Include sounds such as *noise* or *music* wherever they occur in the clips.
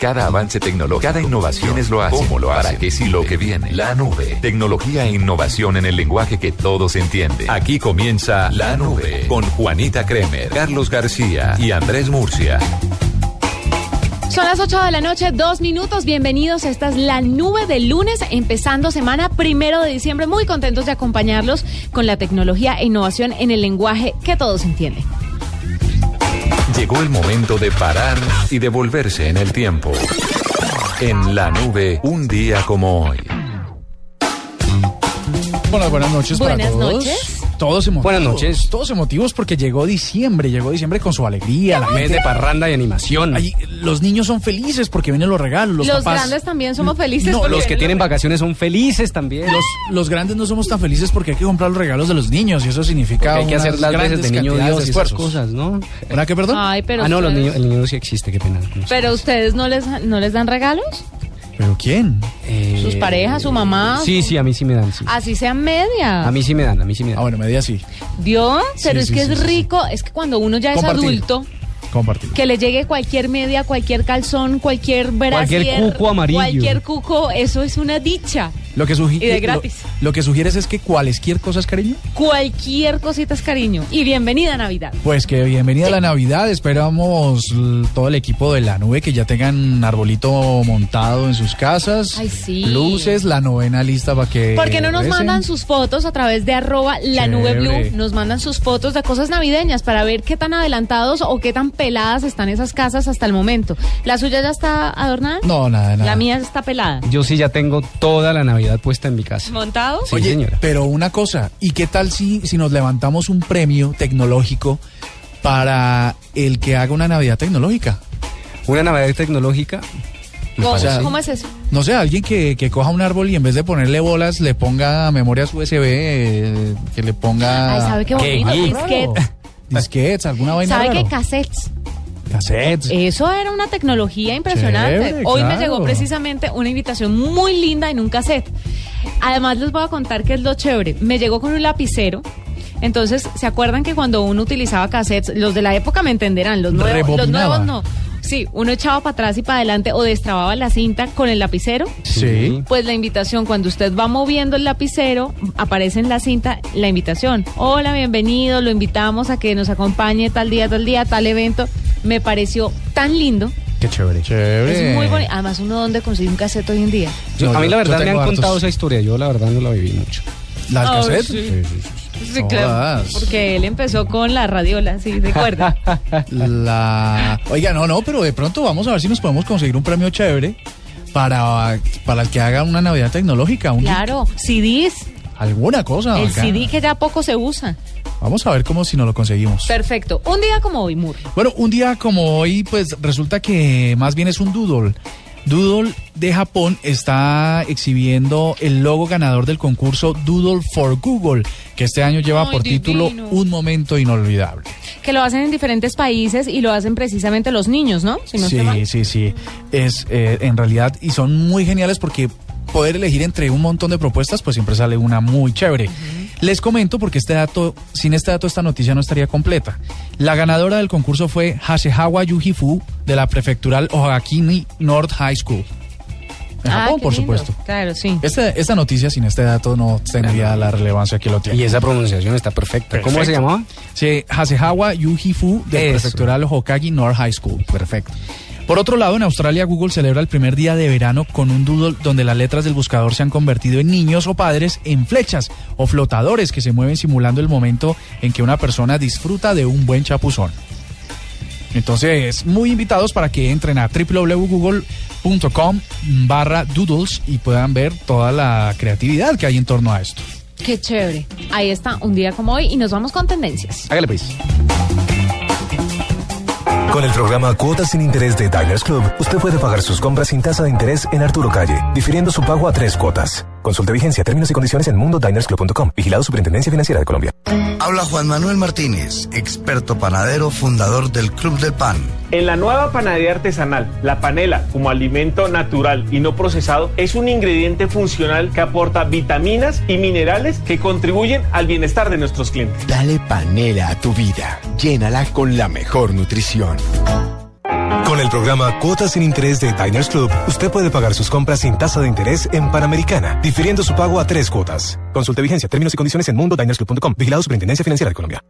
Cada avance tecnológico, cada innovación es lo hace. ¿Cómo lo hace? ¿Para qué si lo que viene? La nube. Tecnología e innovación en el lenguaje que todos entienden. Aquí comienza La Nube con Juanita Kremer, Carlos García y Andrés Murcia. Son las 8 de la noche, dos minutos. Bienvenidos. Esta es la nube del lunes, empezando semana primero de diciembre. Muy contentos de acompañarlos con la tecnología e innovación en el lenguaje que todos entienden. Llegó el momento de parar y devolverse en el tiempo. En la nube, un día como hoy. Buenas, buenas noches Buenas para todos. noches. Todos emotivos. Buenas noches. Todos emotivos porque llegó diciembre, llegó diciembre con su alegría. La Mes gente, de parranda y animación. Ahí, los niños son felices porque vienen los regalos. Los, Los, papás, grandes también somos felices. No, porque los que tienen vacaciones son felices también. los, los grandes no somos tan felices porque hay que comprar los regalos de los niños y eso significa hay que hacer las veces grandes de niño Dios y esas cosas, ¿no? ¿Verdad que perdón? Ay, pero ah, no, los niños, el niño sí existe, qué pena. Pero ustedes no les, no les dan regalos? ¿Pero quién? Eh, ¿Sus parejas, su mamá? Sí, sí, a mí sí me dan, sí. Así sean media. A mí sí me dan, a mí sí me dan. Ah, bueno, media sí. ¿Vio? Pero Sí, es sí, que sí, es rico. Es que cuando uno ya es adulto, Compartir. que le llegue cualquier media, cualquier calzón, cualquier brasier, Cualquier cuco amarillo. Cualquier cuco, eso es una dicha. Lo que, Y de lo- gratis. Lo, que sugieres es que cualesquier cosa es cariño. Cualquier cosita es cariño. Y bienvenida a Navidad. Pues que bienvenida a la Navidad. Esperamos todo el equipo de la nube que ya tengan arbolito montado en sus casas. Ay, sí. Luces, la novena lista para que. ¿Por qué no nos recen. mandan sus fotos a través de arroba la nube blue? Nos mandan sus fotos de cosas navideñas para ver qué tan adelantados o qué tan peladas están esas casas hasta el momento. ¿La suya ya está adornada? No, nada, nada. La mía está pelada. Yo sí ya tengo toda la Navidad puesta en mi casa. ¿Montado? Sí, Oye, señora. pero una cosa, ¿y qué tal si, si nos levantamos un premio tecnológico para el que haga una Navidad tecnológica? Una Navidad tecnológica. ¿Cómo, es eso? No sé, alguien que, que coja un árbol y en vez de ponerle bolas le ponga memorias USB, eh, que le ponga Ay, ¿sabe qué bonito? geek. Disquetes. disquetes, alguna vaina ¿Sabe qué cassettes? Cassettes. Eso era una tecnología impresionante. Chévere, Hoy me llegó precisamente una invitación muy linda en un cassette. Además les voy a contar qué es lo chévere. Me llegó con un lapicero. Entonces, ¿se acuerdan que cuando uno utilizaba cassettes, los de la época me entenderán, los nuevos, los nuevos no. Sí, uno echaba para atrás y para adelante o destrababa la cinta con el lapicero. Sí. Pues la invitación, cuando usted va moviendo el lapicero, aparece en la cinta la invitación. Hola, bienvenido, lo invitamos a que nos acompañe tal día, tal día, tal evento. Me pareció tan lindo. Qué chévere. Chévere. Es muy bonito. Además, uno donde consigue un cassette hoy en día. Yo- No, a mí yo- la verdad me han hartos. contado esa historia, yo la verdad no la viví mucho. ¿Las Ah, cassettes? sí. Sí, sí, sí. Sí, Todas. Porque él empezó con la radiola, sí, recuerda. *laughs* La... Oiga, no, no, pero de pronto vamos a ver si nos podemos conseguir un premio chévere para, para el que haga una Navidad tecnológica. un- claro, CDs. Alguna cosa. El bacana. CD que ya poco se usa. Vamos a ver cómo si no lo conseguimos. Perfecto. Un día como hoy, Mur. Bueno, un día como hoy, pues resulta que más bien es un doodle. Doodle de Japón está exhibiendo el logo ganador del concurso Doodle for Google, que este año lleva Ay, por título. Un momento inolvidable. Que lo hacen en diferentes países y lo hacen precisamente los niños, ¿no? Si sí, sí, sí. Es eh, en realidad y son muy geniales porque poder elegir entre un montón de propuestas, pues siempre sale una muy chévere. Les comento porque este dato, sin este dato esta noticia no estaría completa. La ganadora del concurso fue Hasehawa Yuhifu de la prefectural Ohakini North High School. En Ah, Japón, por lindo. supuesto. Claro, sí. Esta, esta noticia sin este dato no tendría la relevancia que lo tiene. Y esa pronunciación está perfecta. ¿Cómo se llamaba? Sí, Hasehawa Yuhifu de la prefectural Hokage North High School. Perfecto. Por otro lado, en Australia, Google celebra el primer día de verano con un doodle donde las letras del buscador se han convertido en niños o padres en flechas o flotadores que se mueven simulando el momento en que una persona disfruta de un buen chapuzón. Entonces, muy invitados para que entren a www.google.com barra doodles y puedan ver toda la creatividad que hay en torno a esto. Qué chévere. Ahí está, un día como hoy y nos vamos con tendencias. Hágale pues. Con el programa Cuotas sin Interés de Diners Club, usted puede pagar sus compras sin tasa de interés en Arturo Calle, difiriendo su pago a tres cuotas. Consulte vigencia, términos y condiciones en mundodinersclub.com. Vigilado Superintendencia Financiera de Colombia. Habla Juan Manuel Martínez, experto panadero, fundador del Club del Pan. En la nueva panadería artesanal, la panela, como alimento natural y no procesado, es un ingrediente funcional que aporta vitaminas y minerales que contribuyen al bienestar de nuestros clientes. Dale panela a tu vida. Llénala con la mejor nutrición. Con el programa Cuotas sin Interés de Diners Club, usted puede pagar sus compras sin tasa de interés en Panamericana, difiriendo su pago a tres cuotas. Consulte vigencia, términos y condiciones en mundodinersclub.com. Vigilado Superintendencia Financiera de Colombia.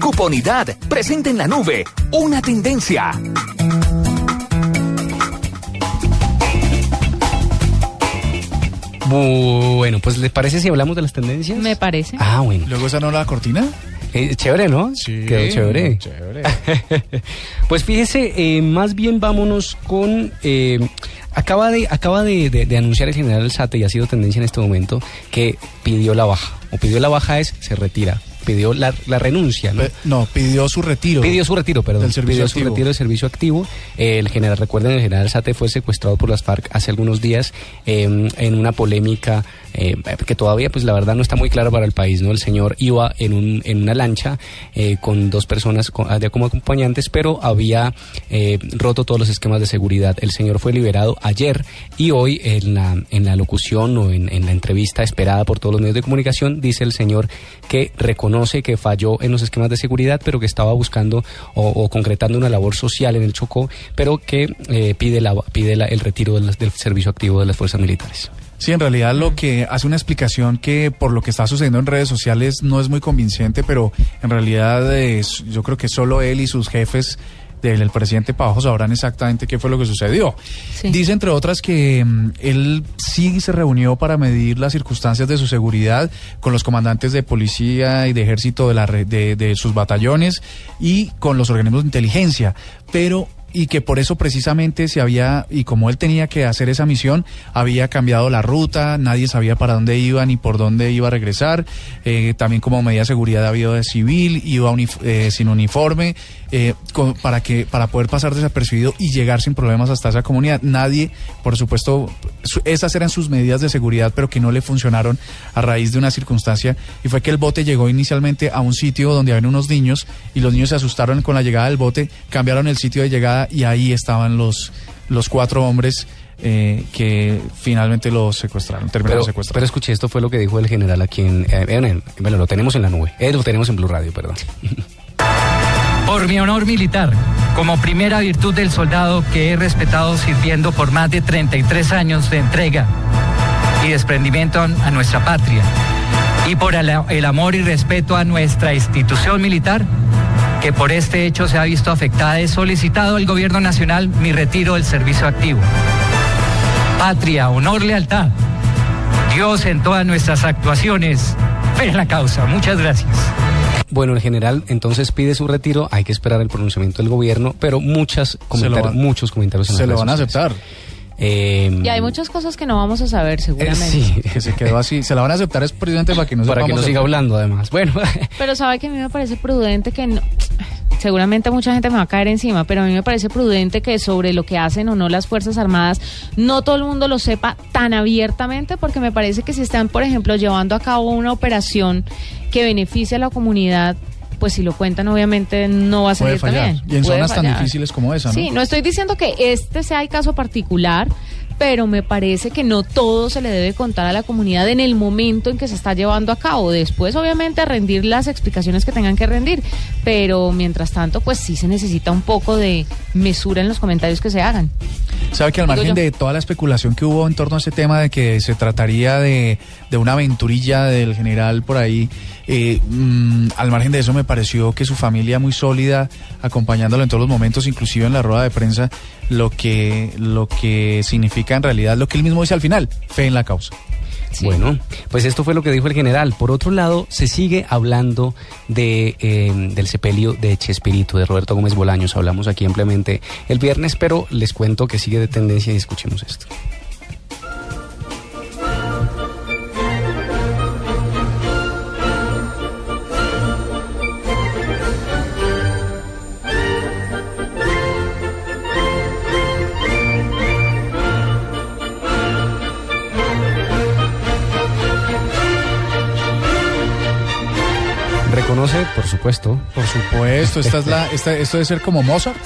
Cuponidad, presente en la nube, una tendencia. Bueno, pues ¿les parece si hablamos de las tendencias? Me parece. Ah, bueno. Luego esa no la cortina. Eh, chévere, ¿no? Sí, Quedó chévere. *laughs* chévere. pues fíjese, eh, más bien vámonos con... eh, acaba de, acaba de, de- de anunciar el general Sate y ha sido tendencia en este momento que pidió la baja. O pidió la baja es, se retira. Pidió la, la renuncia, ¿no? Pe- No, pidió su retiro. Pidió su retiro, perdón. Del servicio pidió su retiro del servicio activo. Eh, el general, recuerden, el general Sate fue secuestrado por las FARC hace algunos días eh, en una polémica eh, que todavía, pues la verdad, no está muy clara para el país, ¿no? El señor iba en, un, en una lancha eh, con dos personas con- de- como acompañantes, pero había eh, roto todos los esquemas de seguridad. El señor fue liberado ayer y hoy en la, en la locución o en, en la entrevista esperada por todos los medios de comunicación, dice el señor que reconoce que falló en los esquemas de seguridad, pero que estaba buscando o, o concretando una labor social en el Chocó, pero que eh, pide, la, pide la- el retiro del, del servicio activo de las fuerzas militares. Sí, en realidad lo que hace una explicación que por lo que está sucediendo en redes sociales no es muy convincente, pero en realidad es- yo creo que solo él y sus jefes del el presidente Pavos sabrán exactamente qué fue lo que sucedió. Sí. Dice entre otras que mm, él sí se reunió para medir las circunstancias de su seguridad con los comandantes de policía y de ejército de, la, re- de, de sus batallones y con los organismos de inteligencia, pero y que por eso precisamente se había, y como él tenía que hacer esa misión, había cambiado la ruta, nadie sabía para dónde iba ni por dónde iba a regresar, eh, también como medida de seguridad había de civil, iba eh, sin uniforme, eh, con- para, que, para poder pasar desapercibido y llegar sin problemas hasta esa comunidad. Nadie, por supuesto, su- esas eran sus medidas de seguridad, pero que no le funcionaron a raíz de una circunstancia, y fue que el bote llegó inicialmente a un sitio donde había unos niños, y los niños se asustaron con la llegada del bote, cambiaron el sitio de llegada y ahí estaban los, los cuatro hombres eh, que finalmente los secuestraron, terminaron Pero, secuestrados. pero escuché, esto fue lo que dijo el general aquí en... eh, en el- bueno, lo tenemos en la nube. Eh, lo tenemos en Blue Radio, perdón. *laughs* Por mi honor militar, como primera virtud del soldado que he respetado sirviendo por más de 33 años de entrega y desprendimiento a, a nuestra patria, y por el, el amor y respeto a nuestra institución militar, que por este hecho se ha visto afectada, he solicitado al Gobierno Nacional mi retiro del servicio activo. Patria, honor, lealtad. Dios en todas nuestras actuaciones. En la causa. Muchas gracias. Bueno, el general entonces pide su retiro, hay que esperar el pronunciamiento del gobierno, pero muchas comentarios, muchos comentarios en se las lo van a sociales. aceptar. Eh, Y hay muchas cosas que no vamos a saber eh, seguramente. sí, Que se quedó así. Se la van a aceptar es precisamente para que no para que no siga hablando además. Bueno, *laughs* Pero sabe que a mí me parece prudente que no, seguramente mucha gente me va a caer encima, pero a mí me parece prudente que sobre lo que hacen o no las Fuerzas Armadas, no todo el mundo lo sepa tan abiertamente, porque me parece que si están, por ejemplo, llevando a cabo una operación que beneficie a la comunidad, pues si lo cuentan, obviamente no va a Puede salir fallar. también. Y en Puede zonas tan difíciles como esa, ¿no? Sí, no estoy diciendo que este sea el caso particular, pero me parece que no todo se le debe contar a la comunidad en el momento en que se está llevando a cabo. Después, obviamente, rendir las explicaciones que tengan que rendir, pero mientras tanto, pues sí se necesita un poco de mesura en los comentarios que se hagan. Sabe que al margen de toda la especulación que hubo en torno a ese tema de que se trataría de, de una aventurilla del general por ahí, eh, mm, al margen de eso me pareció que su familia muy sólida, acompañándolo en todos los momentos, inclusive en la rueda de prensa, lo que, lo que significa en realidad lo que él mismo dice al final, fe en la causa. Bueno, pues esto fue lo que dijo el general. Por otro lado, se sigue hablando de, eh, del sepelio de Chespirito, de Roberto Gómez Bolaños. Hablamos aquí ampliamente el viernes, pero les cuento que sigue de tendencia y escuchemos esto. ¿Reconoce? Por supuesto. Por supuesto, esta es la, esta, esto debe ser como Mozart.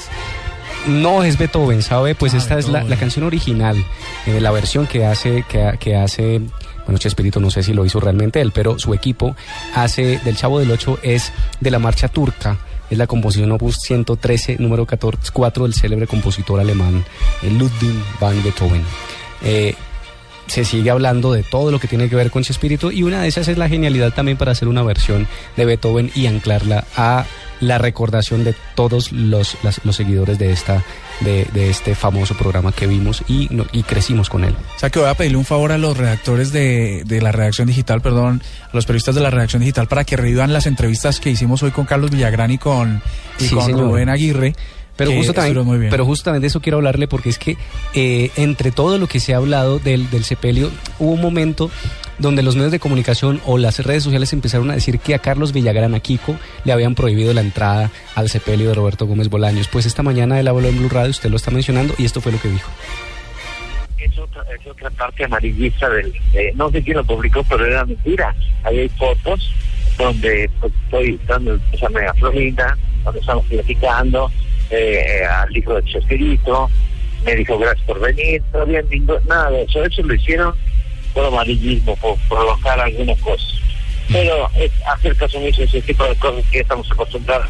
No es Beethoven, ¿sabe? Pues Ah, esta es la, la canción original, eh, la versión que hace, que, que hace, bueno, Chespirito no sé si lo hizo realmente él, pero su equipo hace del Chavo del Ocho es de la marcha turca. Es la composición opus 113, número 14, 4 del célebre compositor alemán eh, Ludwig van Beethoven. Eh, se sigue hablando de todo lo que tiene que ver con Chespirito y una de esas es la genialidad también para hacer una versión de Beethoven y anclarla a la recordación de todos los, las- los seguidores de esta de, de este famoso programa que vimos y, no- y crecimos con él. O sea que voy a pedirle un favor a los redactores de, de la redacción digital, perdón, a los periodistas de la redacción digital para que revivan las entrevistas que hicimos hoy con Carlos Villagrán y con, y Sí, con. Rubén Aguirre. Pero que justo también, estuvieron muy bien. pero justamente de eso quiero hablarle porque es que eh, entre todo lo que se ha hablado del, del sepelio, hubo un momento donde los medios de comunicación o las redes sociales empezaron a decir que a Carlos Villagrán, a Kiko, le habían prohibido la entrada al sepelio de Roberto Gómez Bolaños. Pues esta mañana él habló en Blue Radio, usted lo está mencionando, y esto fue lo que dijo. es otra, es otra parte amarillista del... eh, no sé quién lo publicó, pero era mentira. Ahí hay fotos donde pues, estoy dando el a Florinda, donde estamos platicando, eh, al hijo de Chespirito, me dijo gracias por venir, todavía ningún, nada de eso, eso lo hicieron por amarillismo, por provocar algunas cosas. Pero es hacer caso omiso ese tipo de cosas que estamos acostumbrados.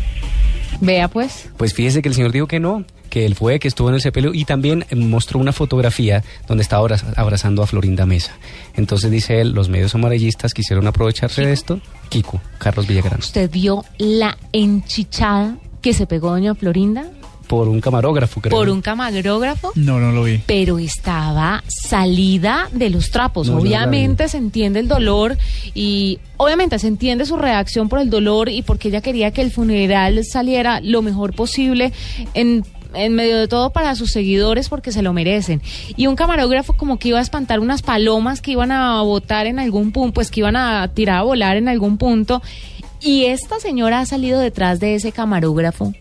Vea pues. Pues fíjese que el señor dijo que no, que él fue, que estuvo en el sepelio y también mostró una fotografía donde estaba abra- abrazando a Florinda Mesa. Entonces dice él, los medios amarillistas quisieron aprovecharse de esto. Kiko, Carlos Villagrán, ¿Usted vio la enchichada que se pegó doña Florinda por un camarógrafo, creo. por un camarógrafo? No, no lo vi. pero estaba salida de los trapos. No, no obviamente se entiende el dolor y obviamente se entiende su reacción por el dolor y porque ella quería que el funeral saliera lo mejor posible en en medio de todo para sus seguidores porque se lo merecen. Y un camarógrafo como que iba a espantar unas palomas que iban a botar en algún punto, pues que iban a tirar a volar en algún punto. Y esta señora ha salido detrás de ese camarógrafo.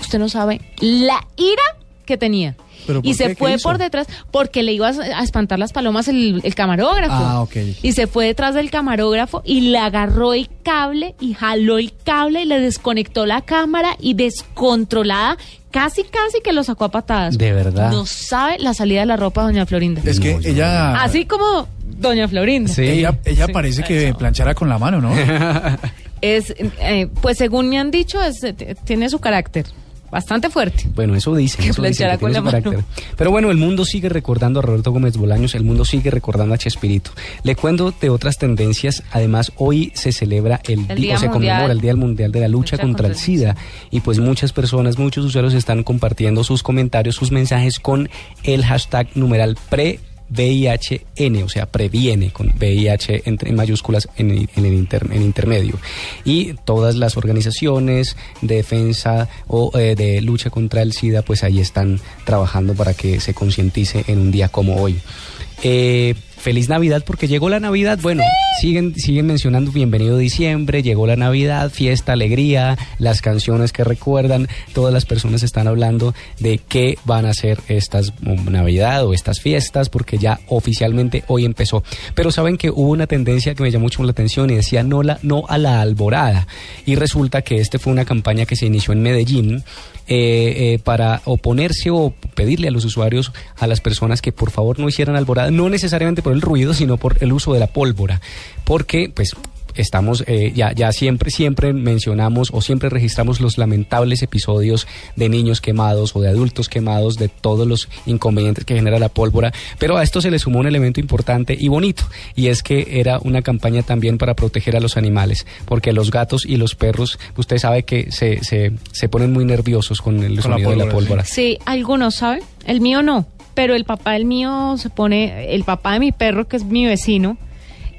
Usted no sabe la ira que tenía. ¿Pero Y se fue por detrás porque le iba a espantar las palomas el, el camarógrafo. Ah, ok. Y se fue detrás del camarógrafo y le agarró el cable y jaló el cable y le desconectó la cámara y descontrolada, casi casi que lo sacó a patadas. De verdad. No sabe la salida de la ropa doña Florinda. Es que ella... Así como doña Florinda. Sí. Ella, ella Sí. parece que planchara con la mano, ¿no? *laughs* Es, eh, pues según me han dicho, es, eh, tiene su carácter bastante fuerte. Bueno, eso dicen, Que eso planchará que tiene su. Pero bueno, el mundo sigue recordando a Roberto Gómez Bolaños, el mundo sigue recordando a Chespirito. Le cuento de otras tendencias, además hoy se celebra el, Día o se conmemora Mundial. el Día Mundial de la Lucha Lucha contra, contra el el SIDA y pues muchas personas, muchos usuarios están compartiendo sus comentarios, sus mensajes con el hashtag numeral pre VIHN, o sea, previene con VIH en, mayúsculas en el inter- en intermedio. Y todas las organizaciones de defensa o eh, de lucha contra el SIDA, pues ahí están trabajando para que se concientice en un día como hoy. Eh, feliz Navidad porque llegó la Navidad. Bueno, siguen, siguen mencionando Bienvenido Diciembre, llegó la Navidad, fiesta, alegría, las canciones que recuerdan. Todas las personas están hablando de qué van a ser estas Navidad o estas fiestas porque ya oficialmente hoy empezó. Pero saben que hubo una tendencia que me llamó mucho la atención y decía no, la, no a la alborada. Y resulta que este fue una campaña que se inició en Medellín eh, eh, para oponerse o pedirle a los usuarios, a las personas que por favor no hicieran alborada, no necesariamente por el ruido, sino por el uso de la pólvora, porque pues estamos eh, ya ya siempre siempre mencionamos o siempre registramos los lamentables episodios de niños quemados o de adultos quemados de todos los inconvenientes que genera la pólvora. Pero a esto se le sumó un elemento importante y bonito y es que era una campaña también para proteger a los animales porque los gatos y los perros usted sabe que se, se, se ponen muy nerviosos con el Con la sonido de la pólvora, pólvora. Sí, algunos saben, el mío no, pero el papá del mío se pone, el papá de mi perro, que es mi vecino,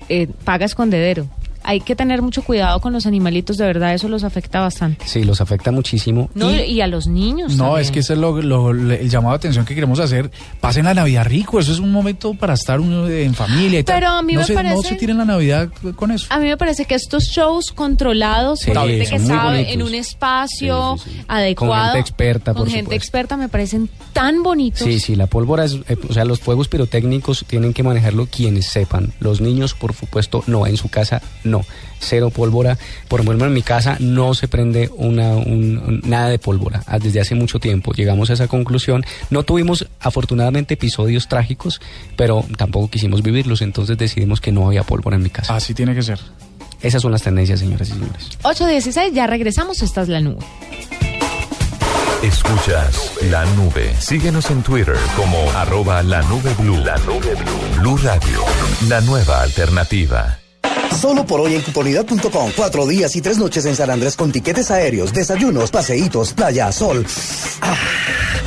eh, paga escondedero. Hay que tener mucho cuidado con los animalitos, de verdad, eso los afecta bastante. sí los afecta muchísimo No, y- y, a los niños. No, también. es que ese es lo, el llamado de atención que queremos hacer. Pasen la Navidad rico, eso es un momento para estar uno en familia y tal. Pero a mí no me se, No parece- se tiren la Navidad con eso. A mí me parece que estos shows controlados Sí, por gente que sabe bonitos. en un espacio Sí, sí, sí. adecuado, Con gente experta, con por gente supuesto. experta, me parecen tan bonitos. Sí, sí, la pólvora es, eh, o sea, los fuegos pirotécnicos tienen que manejarlo quienes sepan. Los niños, por supuesto, no. En su casa, no. Cero pólvora. Por ejemplo, en mi casa no se prende una, un- un- nada de pólvora. Ah, Desde hace mucho tiempo llegamos a esa conclusión. No tuvimos, afortunadamente, episodios trágicos, pero tampoco quisimos vivirlos. Entonces decidimos que no había pólvora en mi casa. Así tiene que ser. Esas son las tendencias, señoras y señores. 8.16, ya regresamos, esta es la nube. Escuchas la nube. Síguenos en Twitter como arroba la nube blue. La nube blue. Blue Radio, la nueva alternativa. Solo por hoy en cuponidad.com. Cuatro días y tres noches en San Andrés con tiquetes aéreos, desayunos, paseitos, playa, sol. Ah,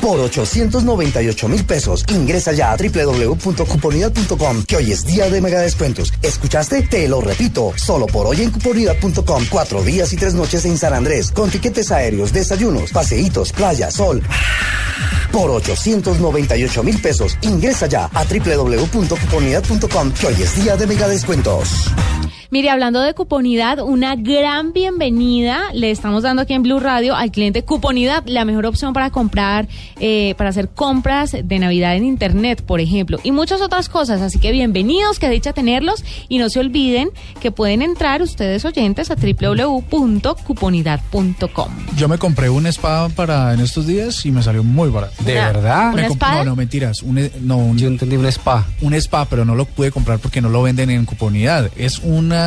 por 898 mil pesos. Ingresa ya a www.cuponidad.com que hoy es día de mega descuentos. ¿Escuchaste? Te lo repito. Solo por hoy en cuponidad.com. Cuatro días y tres noches en San Andrés con tiquetes aéreos, desayunos, paseitos, playa, sol. Por 898 mil pesos. Ingresa ya a www.cuponidad.com que hoy es día de mega descuentos. Mire, hablando de cuponidad, una gran bienvenida le estamos dando aquí en Blue Radio al cliente Cuponidad, la mejor opción para comprar, eh, para hacer compras de Navidad en Internet, por ejemplo, y muchas otras cosas. Así que bienvenidos, que dicha tenerlos y no se olviden que pueden entrar ustedes oyentes a www.cuponidad.com. Yo me compré una espada para en estos días y me salió muy barato. ¿De verdad? ¿Una espada? No, no, mentiras. Un, e- no, un, Yo entendí un spa. un spa, pero no lo pude comprar porque no lo venden en cuponidad. Es una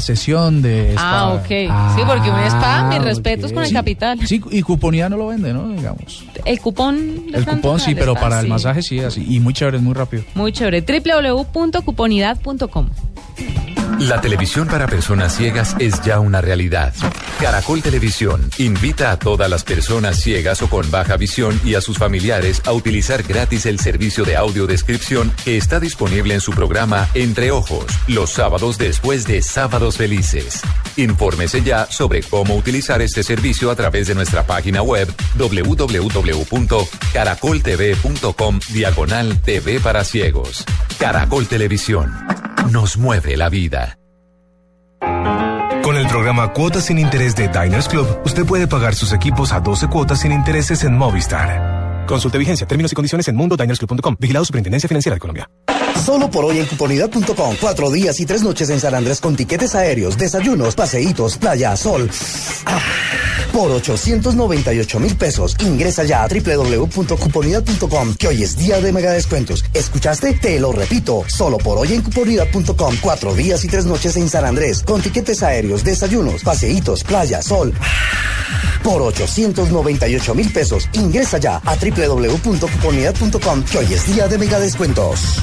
sesión de spa. Ah, ok. sí, porque un spa, mis respetos con el Sí, capital. Sí, y cuponidad no lo vende, ¿no? Digamos. El cupón. El cupón sí, pero spa, para el masaje sí, así. Y muy chévere, es muy rápido. Muy chévere. www.cuponidad.com. La televisión para personas ciegas es ya una realidad. Caracol Televisión invita a todas las personas ciegas o con baja visión y a sus familiares a utilizar gratis el servicio de audiodescripción que está disponible en su programa Entre Ojos, los sábados después de Sábados Felices. Infórmese ya sobre cómo utilizar este servicio a través de nuestra página web www.caracoltv.com diagonal TV para ciegos. Caracol Televisión. Nos mueve la vida. Programa Cuotas sin Interés de Diners Club, usted puede pagar sus equipos a 12 cuotas sin intereses en Movistar. Consulte vigencia, términos y condiciones en mundodinersclub.com. Vigilado Superintendencia Financiera de Colombia. Solo por hoy en cuponidad.com. Cuatro días y tres noches en San Andrés con tiquetes aéreos, desayunos, paseitos, playa, sol. Ah, por 898 mil pesos. Ingresa ya a www.cuponidad.com que hoy es día de mega descuentos. ¿Escuchaste? Te lo repito. Solo por hoy en cuponidad.com. Cuatro días y tres noches en San Andrés con tiquetes aéreos, desayunos, paseitos, playa, sol. Por 898 mil pesos. Ingresa ya a www.cuponidad.com que hoy es día de mega descuentos.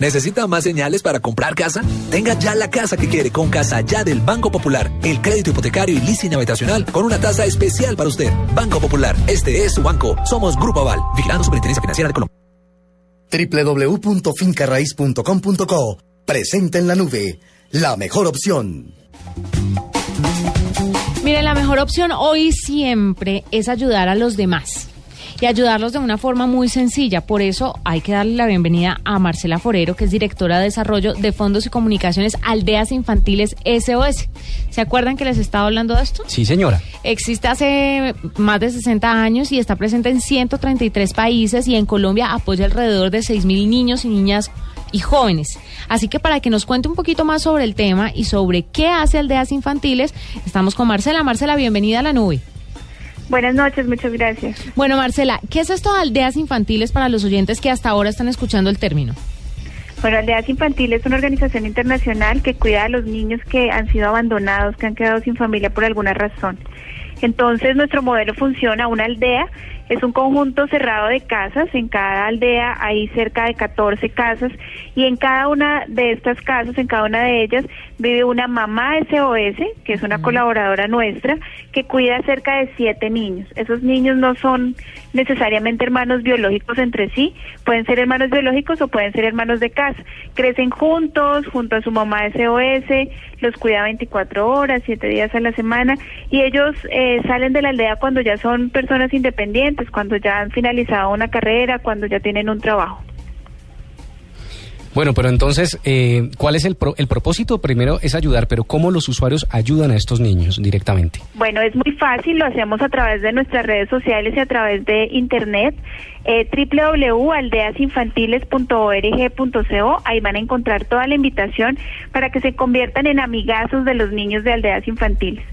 ¿Necesita más señales para comprar casa? Tenga ya la casa que quiere con Casa Ya del Banco Popular. El crédito hipotecario y leasing habitacional con una tasa especial para usted. Banco Popular, este es su banco. Somos Grupo Aval, vigilando Superintendencia Financiera de Colombia. www.fincarraiz.com.co Presente en la nube. La mejor opción. Mire, la mejor opción hoy siempre es ayudar a los demás y ayudarlos de una forma muy sencilla. Por eso hay que darle la bienvenida a Marcela Forero, que es directora de desarrollo de fondos y comunicaciones Aldeas Infantiles SOS. ¿Se acuerdan que les estaba hablando de esto? Sí, señora. Existe hace más de 60 años y está presente en 133 países y en Colombia apoya alrededor de 6.000 niños y niñas y jóvenes. Así que para que nos cuente un poquito más sobre el tema y sobre qué hace Aldeas Infantiles, estamos con Marcela. Marcela, bienvenida a la nube. Buenas noches, muchas gracias. Bueno, Marcela, ¿qué es esto de Aldeas Infantiles para los oyentes que hasta ahora están escuchando el término? Bueno, Aldeas Infantiles es una organización internacional que cuida a los niños que han sido abandonados, que han quedado sin familia por alguna razón. Entonces, nuestro modelo funciona, una aldea es un conjunto cerrado de casas, en cada aldea hay cerca de 14 casas. Y en cada una de estas casas, en cada una de ellas, vive una mamá SOS, que es una colaboradora nuestra, que cuida cerca de siete niños. Esos niños no son necesariamente hermanos biológicos entre sí, pueden ser hermanos biológicos o pueden ser hermanos de casa. Crecen juntos, junto a su mamá SOS, los cuida 24 horas, 7 días a la semana. Y ellos eh, salen de la aldea cuando ya son personas independientes, cuando ya han finalizado una carrera, cuando ya tienen un trabajo. Bueno, pero entonces, eh, ¿cuál es el, pro- el propósito? Primero es ayudar, pero ¿cómo los usuarios ayudan a estos niños directamente? Bueno, es muy fácil, lo hacemos a través de nuestras redes sociales y a través de internet, eh, www.aldeasinfantiles.org.co, ahí van a encontrar toda la invitación para que se conviertan en amigazos de los niños de aldeas infantiles.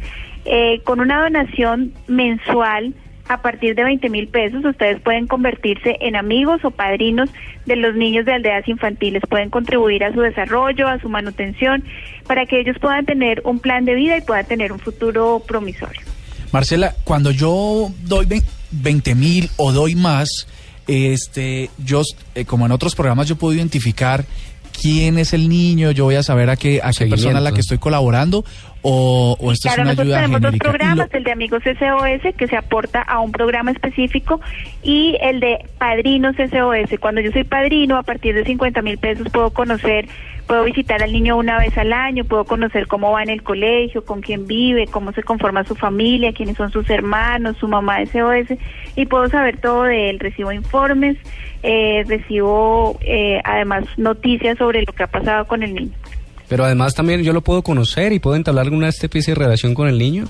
Eh, con una donación mensual a partir de 20 mil pesos, ustedes pueden convertirse en amigos o padrinos de los niños de aldeas infantiles. Pueden contribuir a su desarrollo, a su manutención, para que ellos puedan tener un plan de vida y puedan tener un futuro promisorio. Marcela, cuando yo doy ve- 20 mil o doy más, este, yo, eh, como en otros programas, yo puedo identificar quién es el niño, yo voy a saber a qué, a qué persona a la que estoy colaborando, o, o esto Claro, es una nosotros ayuda tenemos dos lo- programas, el de Amigos SOS, que se aporta a un programa específico, y el de Padrinos SOS. Cuando yo soy padrino, a partir de 50 mil pesos puedo conocer, puedo visitar al niño una vez al año, puedo conocer cómo va en el colegio, con quién vive, cómo se conforma su familia, quiénes son sus hermanos, su mamá SOS, y puedo saber todo de él. Recibo informes, eh, recibo eh, además noticias sobre lo que ha pasado con el niño. Pero además también yo lo puedo conocer y puedo entablar alguna especie de relación con el niño.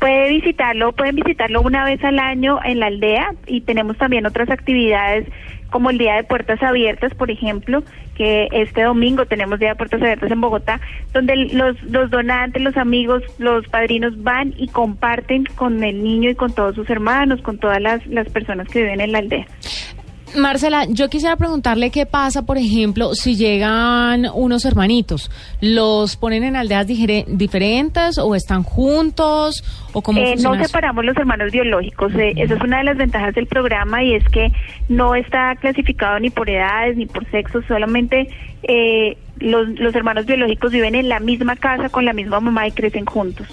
Puede visitarlo, pueden visitarlo una vez al año en la aldea y tenemos también otras actividades como el Día de Puertas Abiertas, por ejemplo, que este domingo tenemos Día de Puertas Abiertas en Bogotá, donde los, los donantes, los amigos, los padrinos van y comparten con el niño y con todos sus hermanos, con todas las, las personas que viven en la aldea. Marcela, yo quisiera preguntarle qué pasa, por ejemplo, si llegan unos hermanitos. ¿Los ponen en aldeas diferentes o están juntos? ¿O cómo Eh, no separamos los hermanos biológicos. eh, esa es una de las ventajas del programa y es que no está clasificado ni por edades ni por sexo, solamente eh, los, los hermanos biológicos viven en la misma casa con la misma mamá y crecen juntos.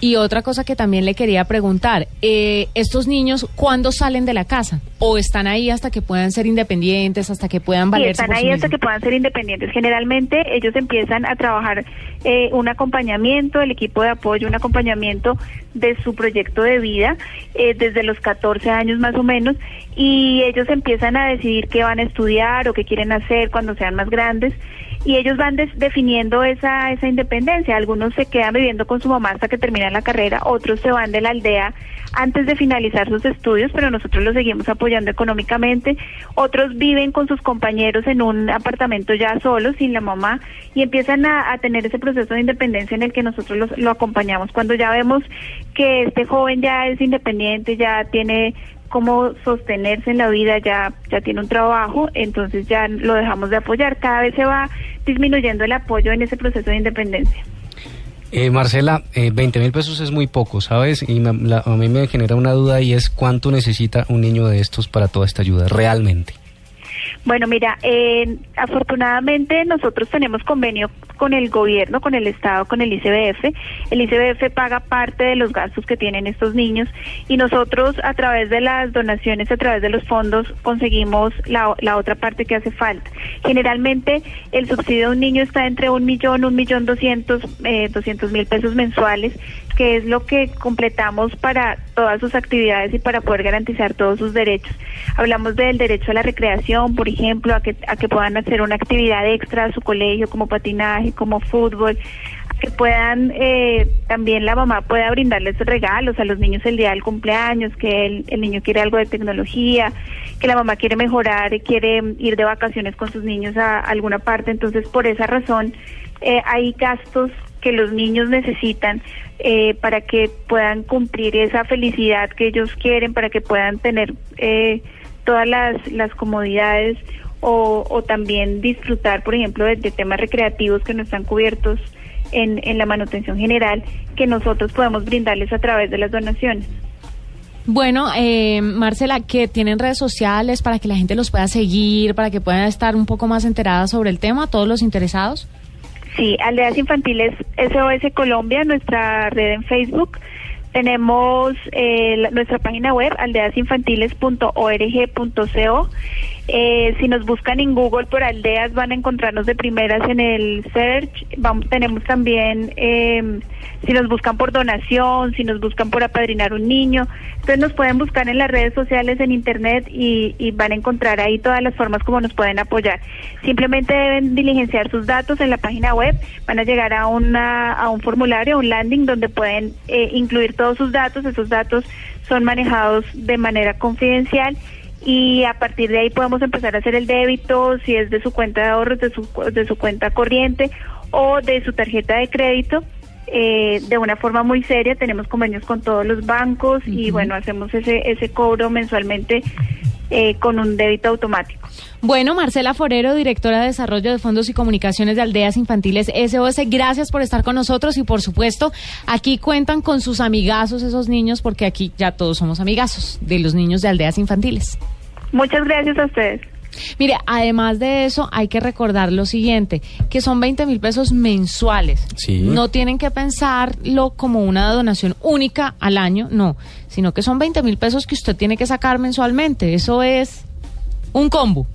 Y otra cosa que también le quería preguntar, eh, ¿estos niños cuándo salen de la casa? ¿O están ahí hasta que puedan ser independientes, hasta que puedan Sí, valerse están por sí ahí hasta que puedan ser independientes. Generalmente ellos empiezan a trabajar eh, un acompañamiento, el equipo de apoyo, un acompañamiento de su proyecto de vida eh, desde los 14 años más o menos y ellos empiezan a decidir qué van a estudiar o qué quieren hacer cuando sean más grandes y ellos van des- definiendo esa, esa independencia. Algunos se quedan viviendo con su mamá hasta que terminan la carrera, otros se van de la aldea antes de finalizar sus estudios, pero nosotros los seguimos apoyando económicamente. Otros viven con sus compañeros en un apartamento ya solos, sin la mamá, y empiezan a, a tener ese proceso de independencia en el que nosotros los- lo acompañamos. Cuando ya vemos que este joven ya es independiente, ya tiene cómo sostenerse en la vida, ya, ya tiene un trabajo, entonces ya lo dejamos de apoyar. Cada vez se va disminuyendo el apoyo en ese proceso de independencia. Eh, Marcela, eh, 20 mil pesos es muy poco, ¿sabes? Y me- la- a mí me genera una duda y es cuánto necesita un niño de estos para toda esta ayuda, realmente. Bueno, mira, eh, afortunadamente nosotros tenemos convenio con el gobierno, con el Estado, con el ICBF. El ICBF paga parte de los gastos que tienen estos niños y nosotros a través de las donaciones, a través de los fondos, conseguimos la, otra parte que hace falta. Generalmente el subsidio de un niño está entre un millón, un millón doscientos, eh, doscientos mil pesos mensuales, que es lo que completamos para todas sus actividades y para poder garantizar todos sus derechos. Hablamos del derecho a la recreación, por ejemplo, a que, a que puedan hacer una actividad extra a su colegio, como patinaje, como fútbol, que puedan, eh, también la mamá pueda brindarles regalos a los niños el día del cumpleaños, que el, el niño quiere algo de tecnología, que la mamá quiere mejorar, quiere ir de vacaciones con sus niños a alguna parte. Entonces, por esa razón, eh, hay gastos que los niños necesitan eh, para que puedan cumplir esa felicidad que ellos quieren, para que puedan tener eh, todas las, las comodidades o, o también disfrutar, por ejemplo, de, de temas recreativos que no están cubiertos en, en la manutención general, que nosotros podemos brindarles a través de las donaciones. Bueno, eh, Marcela, que tienen redes sociales para que la gente los pueda seguir, para que puedan estar un poco más enteradas sobre el tema, todos los interesados. Sí, Aldeas Infantiles SOS Colombia, nuestra red en Facebook. Tenemos eh, la- nuestra página web, aldeasinfantiles.org.co. Eh, si nos buscan en Google por aldeas van a encontrarnos de primeras en el search. Tenemos también, eh, si nos buscan por donación, si nos buscan por apadrinar un niño. Entonces nos pueden buscar en las redes sociales, en internet y, y van a encontrar ahí todas las formas como nos pueden apoyar. Simplemente deben diligenciar sus datos en la página web, van a llegar a, una, a un formulario, a un landing donde pueden eh, incluir todos sus datos. Esos datos son manejados de manera confidencial y a partir de ahí podemos empezar a hacer el débito, si es de su cuenta de ahorros, de su, de su cuenta corriente o de su tarjeta de crédito. eh, de una forma muy seria, tenemos convenios con todos los bancos y bueno, hacemos ese, ese cobro mensualmente eh, con un débito automático. Bueno, Marcela Forero, directora de Desarrollo de Fondos y Comunicaciones de Aldeas Infantiles SOS, gracias por estar con nosotros y por supuesto aquí cuentan con sus amigazos esos niños porque aquí ya todos somos amigazos de los niños de Aldeas Infantiles. Muchas gracias a ustedes. Mire, además de eso, hay que recordar lo siguiente, que son 20 mil pesos mensuales. Sí. No tienen que pensarlo como una donación única al año, no, sino que son 20 mil pesos que usted tiene que sacar mensualmente. Eso es un combo.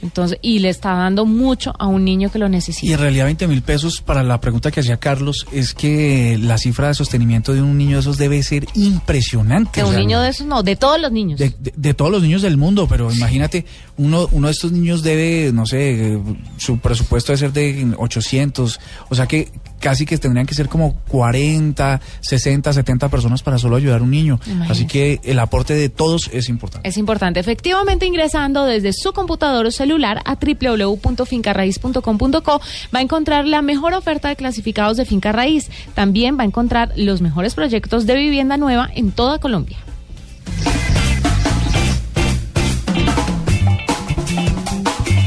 Entonces, y le está dando mucho a un niño que lo Y necesita. en realidad 20 mil pesos para la pregunta que hacía Carlos es que la cifra de sostenimiento de un niño de esos debe ser impresionante. De O un sea, niño de esos, no, de todos los niños. de, de- de todos los niños del mundo, pero imagínate, uno, uno de estos niños debe, no sé, su presupuesto debe ser de 800, o sea que casi que tendrían que ser como 40, 60, 70 personas para solo ayudar a un niño. Así que el aporte de todos es importante. Es importante. Efectivamente, ingresando desde su computador o celular a www.fincarraíz.com.co va a encontrar la mejor oferta de clasificados de finca raíz. También va a encontrar los mejores proyectos de vivienda nueva en toda Colombia.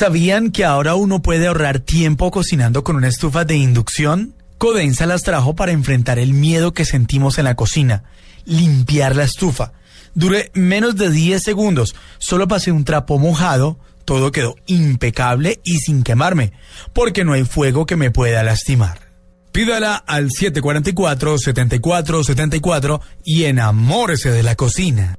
¿Sabían que ahora uno puede ahorrar tiempo cocinando con una estufa de inducción? Codensa las trajo para enfrentar el miedo que sentimos en la cocina. Limpiar la estufa. Duré menos de 10 segundos. Solo pasé un trapo mojado. Todo quedó impecable y sin quemarme. Porque no hay fuego que me pueda lastimar. Pídala al 744-7474 y enamórese de la cocina.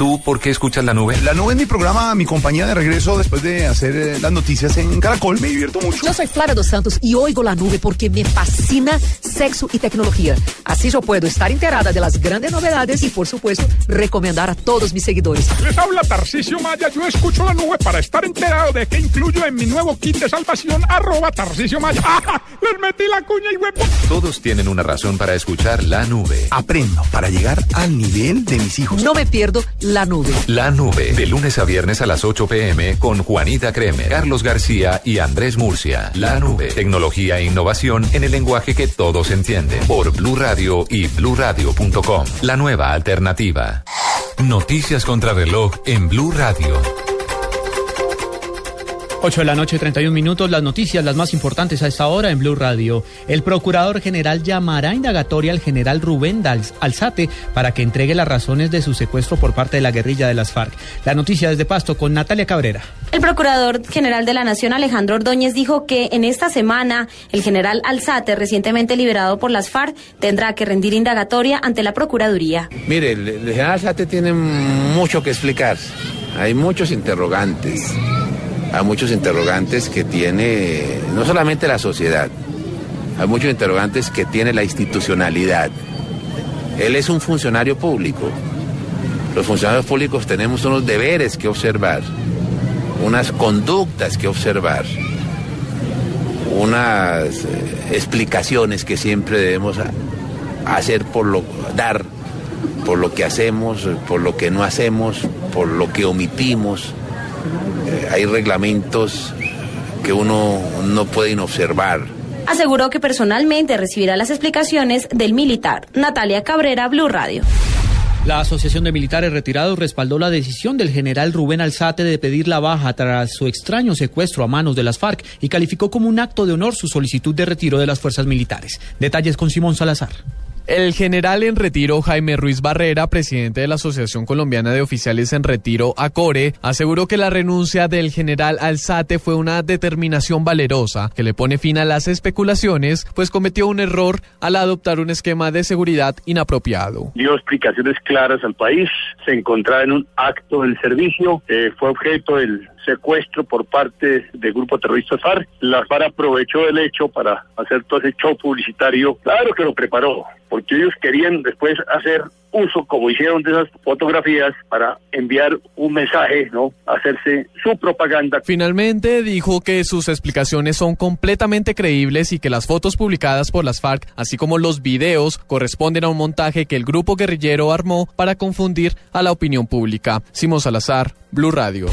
Tú por qué escuchas la nube? La nube es mi programa, mi compañía de regreso después de hacer eh, las noticias en Caracol. Me divierto mucho. Yo soy Clara dos Santos y oigo la nube porque me fascina sexo y tecnología. Así yo puedo estar enterada de las grandes novedades y, por supuesto, recomendar a todos mis seguidores. Les habla Tarcisio Maya, yo escucho la nube para estar enterado de qué incluyo en mi nuevo kit de salvación, arroba Tarcisio Maya. *laughs* ¡Ah! Les metí la cuña y huevo. Todos tienen una razón para escuchar la nube. Aprendo para llegar al nivel de mis hijos. No me pierdo la nube. La nube, de lunes a viernes a las 8 pm con Juanita Kremer, Carlos García y Andrés Murcia. La nube, tecnología e innovación en el lenguaje que todos entienden. Por Blue Radio y bluradio.com. La nueva alternativa. Noticias contra reloj en Blue Radio. 8 de la noche, 31 minutos. Las noticias, las más importantes a esta hora en Blue Radio. El procurador general llamará indagatoria al general Rubén Dals- Alzate para que entregue las razones de su secuestro por parte de la guerrilla de las FARC. La noticia desde Pasto con Natalia Cabrera. El Procurador General de la Nación, Alejandro Ordóñez, dijo que en esta semana el general Alzate, recientemente liberado por las FARC, tendrá que rendir indagatoria ante la Procuraduría. Mire, el, el general Sate tiene mucho que explicar. Hay muchos interrogantes. A muchos interrogantes que tiene no solamente la sociedad, hay muchos interrogantes que tiene la institucionalidad. Él es un funcionario público. Los funcionarios públicos tenemos unos deberes que observar, unas conductas que observar, unas eh, explicaciones que siempre debemos a- hacer por lo dar por lo que hacemos, por lo que no hacemos, por lo que omitimos. Eh, hay reglamentos que uno no puede observar. Aseguró que personalmente recibirá las explicaciones del militar. Natalia Cabrera, Blue Radio. La Asociación de Militares Retirados respaldó la decisión del general Rubén Alzate de pedir la baja tras su extraño secuestro a manos de las FARC y calificó como un acto de honor su solicitud de retiro de las fuerzas militares. Detalles con Simón Salazar. El general en retiro Jaime Ruiz Barrera, presidente de la Asociación Colombiana de Oficiales en Retiro, ACORE, aseguró que la renuncia del general Alzate fue una determinación valerosa que le pone fin a las especulaciones, pues cometió un error al adoptar un esquema de seguridad inapropiado. dio explicaciones claras al país, se encontraba en un acto del servicio, eh, fue objeto del secuestro por parte del grupo terrorista FARC. La FARC aprovechó el hecho para hacer todo ese show publicitario. Claro que lo preparó, porque ellos querían después hacer uso, como hicieron de esas fotografías, para enviar un mensaje, ¿no? Hacerse su propaganda. Finalmente dijo que sus explicaciones son completamente creíbles y que las fotos publicadas por las FARC, así como los videos, corresponden a un montaje que el grupo guerrillero armó para confundir a la opinión pública. Simón Salazar, Blue Radio.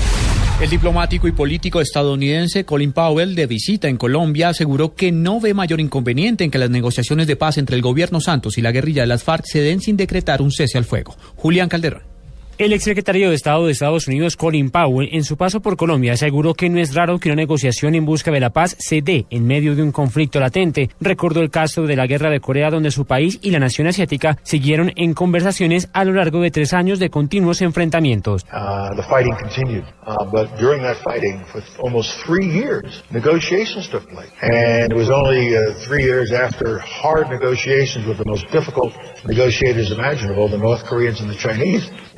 El diplomático y político estadounidense Colin Powell, de visita en Colombia, aseguró que no ve mayor inconveniente en que las negociaciones de paz entre el gobierno Santos y la guerrilla de las FARC se den sin decretar un cese al fuego. Julián Calderón. El exsecretario de Estado de Estados Unidos, Colin Powell, en su paso por Colombia, aseguró que no es raro que una negociación en busca de la paz se dé en medio de un conflicto latente. Recordó el caso de la guerra de Corea, donde su país y la nación asiática siguieron en conversaciones a lo largo de tres años de continuos enfrentamientos. Uh,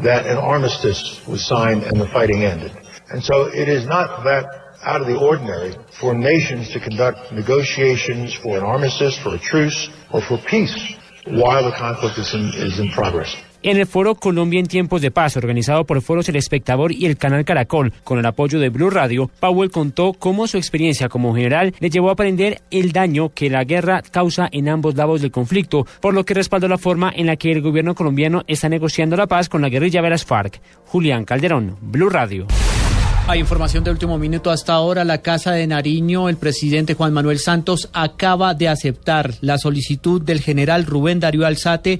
the an armistice was signed and the fighting ended. And so it is not that out of the ordinary for nations to conduct negotiations for an armistice, for a truce, or for peace while the conflict is in, is in progress. En el foro Colombia en tiempos de paz, organizado por Foros El Espectador y el canal Caracol, con el apoyo de Blue Radio, Powell contó cómo su experiencia como general le llevó a aprender el daño que la guerra causa en ambos lados del conflicto, por lo que respaldó la forma en la que el gobierno colombiano está negociando la paz con la guerrilla de las FARC. Julián Calderón, Blue Radio. Hay información de último minuto hasta ahora. La Casa de Nariño, el presidente Juan Manuel Santos acaba de aceptar la solicitud del general Rubén Darío Alzate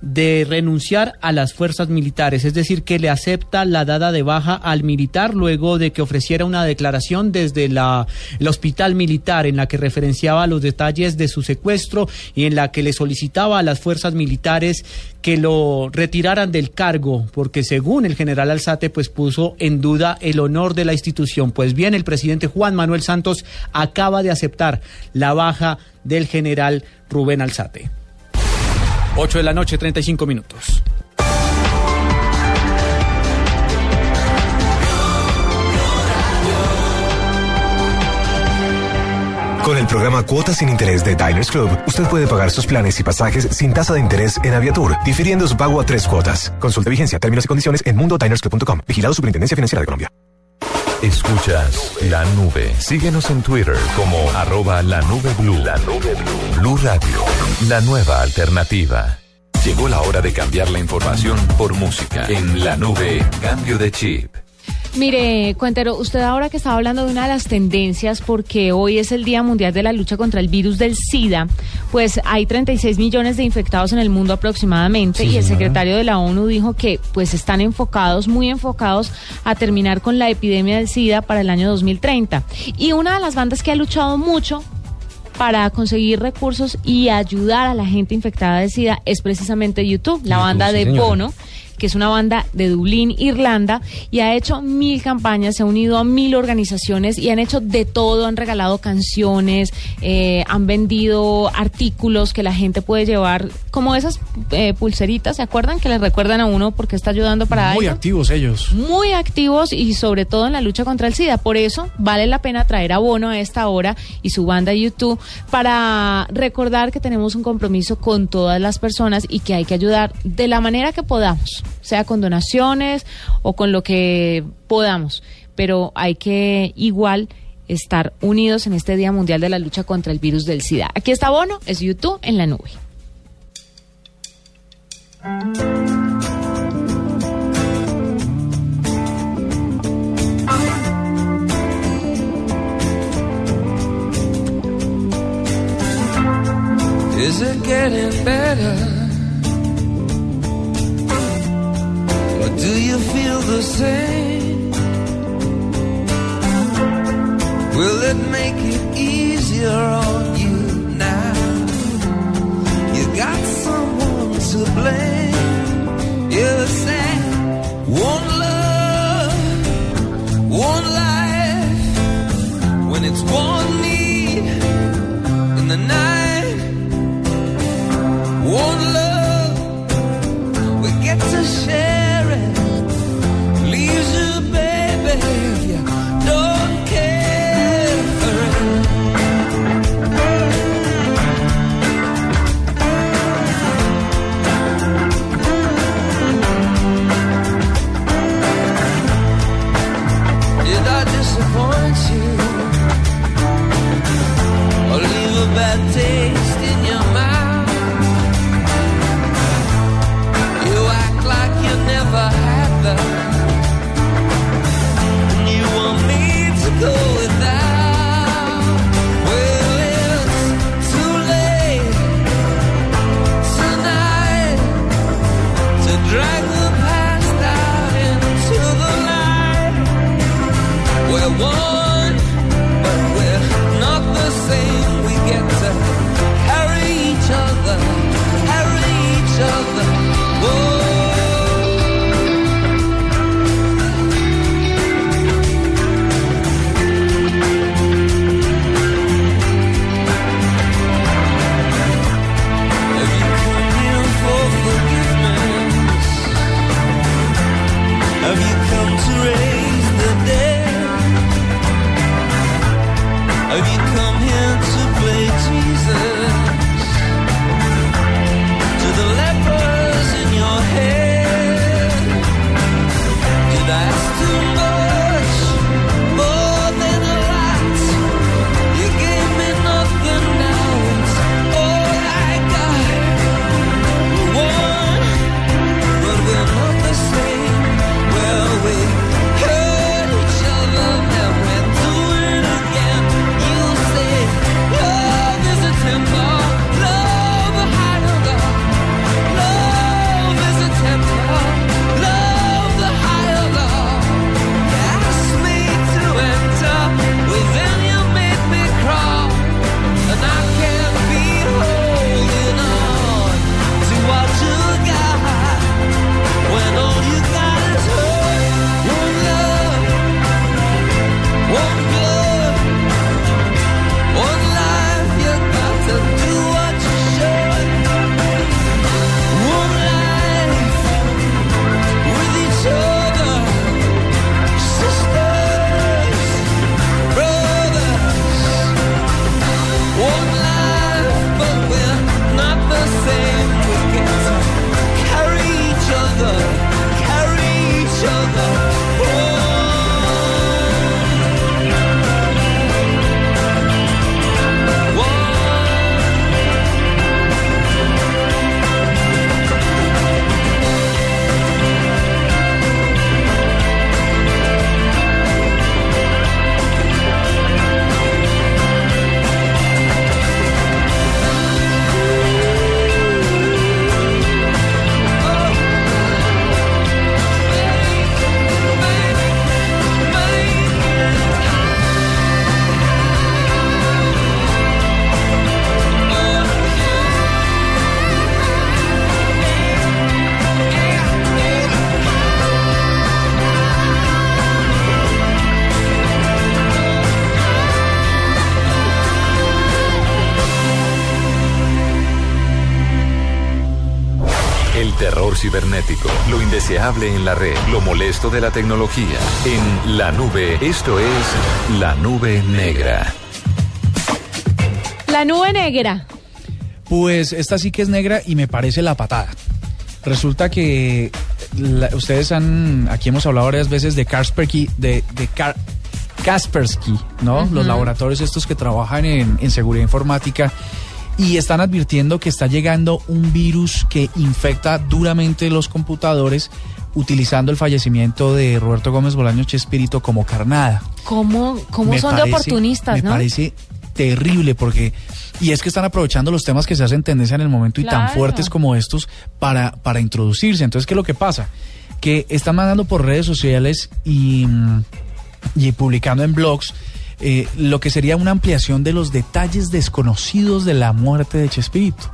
de renunciar a las fuerzas militares, es decir, que le acepta la dada de baja al militar luego de que ofreciera una declaración desde la, el hospital militar en la que referenciaba los detalles de su secuestro y en la que le solicitaba a las fuerzas militares que lo retiraran del cargo, porque según el general Alzate, pues puso en duda el honor de la institución. Pues bien, el presidente Juan Manuel Santos acaba de aceptar la baja del general Rubén Alzate. 8 de la noche, 35 minutos. Con el programa Cuotas sin Interés de Diners Club, usted puede pagar sus planes y pasajes sin tasa de interés en Aviatur, difiriendo su pago a tres cuotas. Consulte vigencia, términos y condiciones en mundodinersclub.com. Vigilado Superintendencia Financiera de Colombia. Escuchas la nube. Síguenos en Twitter como arroba la nube blue. La nube blue. Blue Radio, la nueva alternativa. Llegó la hora de cambiar la información por música. En la nube, cambio de chip. Mire, Cuentero, usted ahora que estaba hablando de una de las tendencias, porque hoy es el Día Mundial de la Lucha contra el Virus del SIDA, pues hay 36 millones de infectados en el mundo aproximadamente Sí, y el secretario de la ONU dijo que pues están enfocados, muy enfocados a terminar con la epidemia del SIDA para el año 2030. Y una de las bandas que ha luchado mucho para conseguir recursos y ayudar a la gente infectada de SIDA es precisamente YouTube, la YouTube, banda sí, de señora. Bono que es una banda de Dublín, Irlanda, y ha hecho mil campañas, se ha unido a mil organizaciones y han hecho de todo, han regalado canciones, eh, han vendido artículos que la gente puede llevar, como esas eh, pulseritas, ¿se acuerdan? Que les recuerdan a uno porque está ayudando para Muy algo? activos ellos. muy activos y sobre todo en la lucha contra el SIDA. Por eso vale la pena traer a Bono a esta hora y su banda YouTube para recordar que tenemos un compromiso con todas las personas y que hay que ayudar de la manera que podamos, sea con donaciones o con lo que podamos. Pero hay que igual estar unidos en este Día Mundial de la Lucha contra el Virus del SIDA. Aquí está Bono, es YouTube en la nube. Is it getting better? Do you feel the same? Will it make it easier on you now? You got someone to blame. You say, one love, one life. When it's one need in the night. One love, cibernético, lo indeseable en la red, lo molesto de la tecnología. En la nube, esto es la nube negra. La nube negra. Pues esta sí que es negra y me parece la patada. Resulta que la- ustedes han, aquí hemos hablado varias veces de Kaspersky, de, Kaspersky, ¿no? Los laboratorios estos que trabajan en, en seguridad informática y están advirtiendo que está llegando un virus que infecta duramente los computadores utilizando el fallecimiento de Roberto Gómez Bolaño Chespirito como carnada. ¿Cómo, cómo Me son de parece- oportunistas, me no? parece terrible porque y es que están aprovechando los temas que se hacen tendencia en el momento y tan fuertes como estos para para introducirse. Entonces, ¿qué es lo que pasa? Que están mandando por redes sociales y mm, y publicando en blogs eh, lo que sería una ampliación de los detalles desconocidos de la muerte de Chespirito.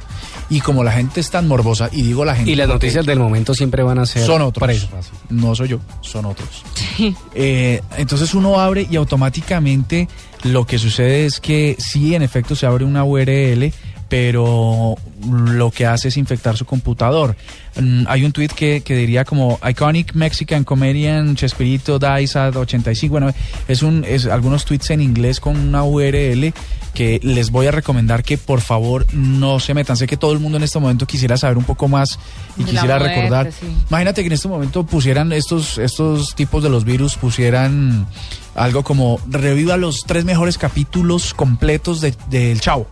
Y como la gente es tan morbosa, y digo la gente... Y las noticias del momento siempre van a ser son otros. No soy yo, son otros. Eh, entonces uno abre y automáticamente lo que sucede es que sí, en efecto, se abre una URL, pero lo que hace es infectar su computador. Mm, hay un tweet que, que diría como Iconic Mexican Comedian Chespirito dies at 85. Bueno, es, un, es algunos tweets en inglés con una URL que les voy a recomendar que por favor no se metan. Sé que todo el mundo en este momento quisiera saber un poco más y la quisiera muerte, recordar. sí. Imagínate que en este momento pusieran estos, estos tipos de los virus, pusieran algo como reviva los tres mejores capítulos completos de- del Chavo.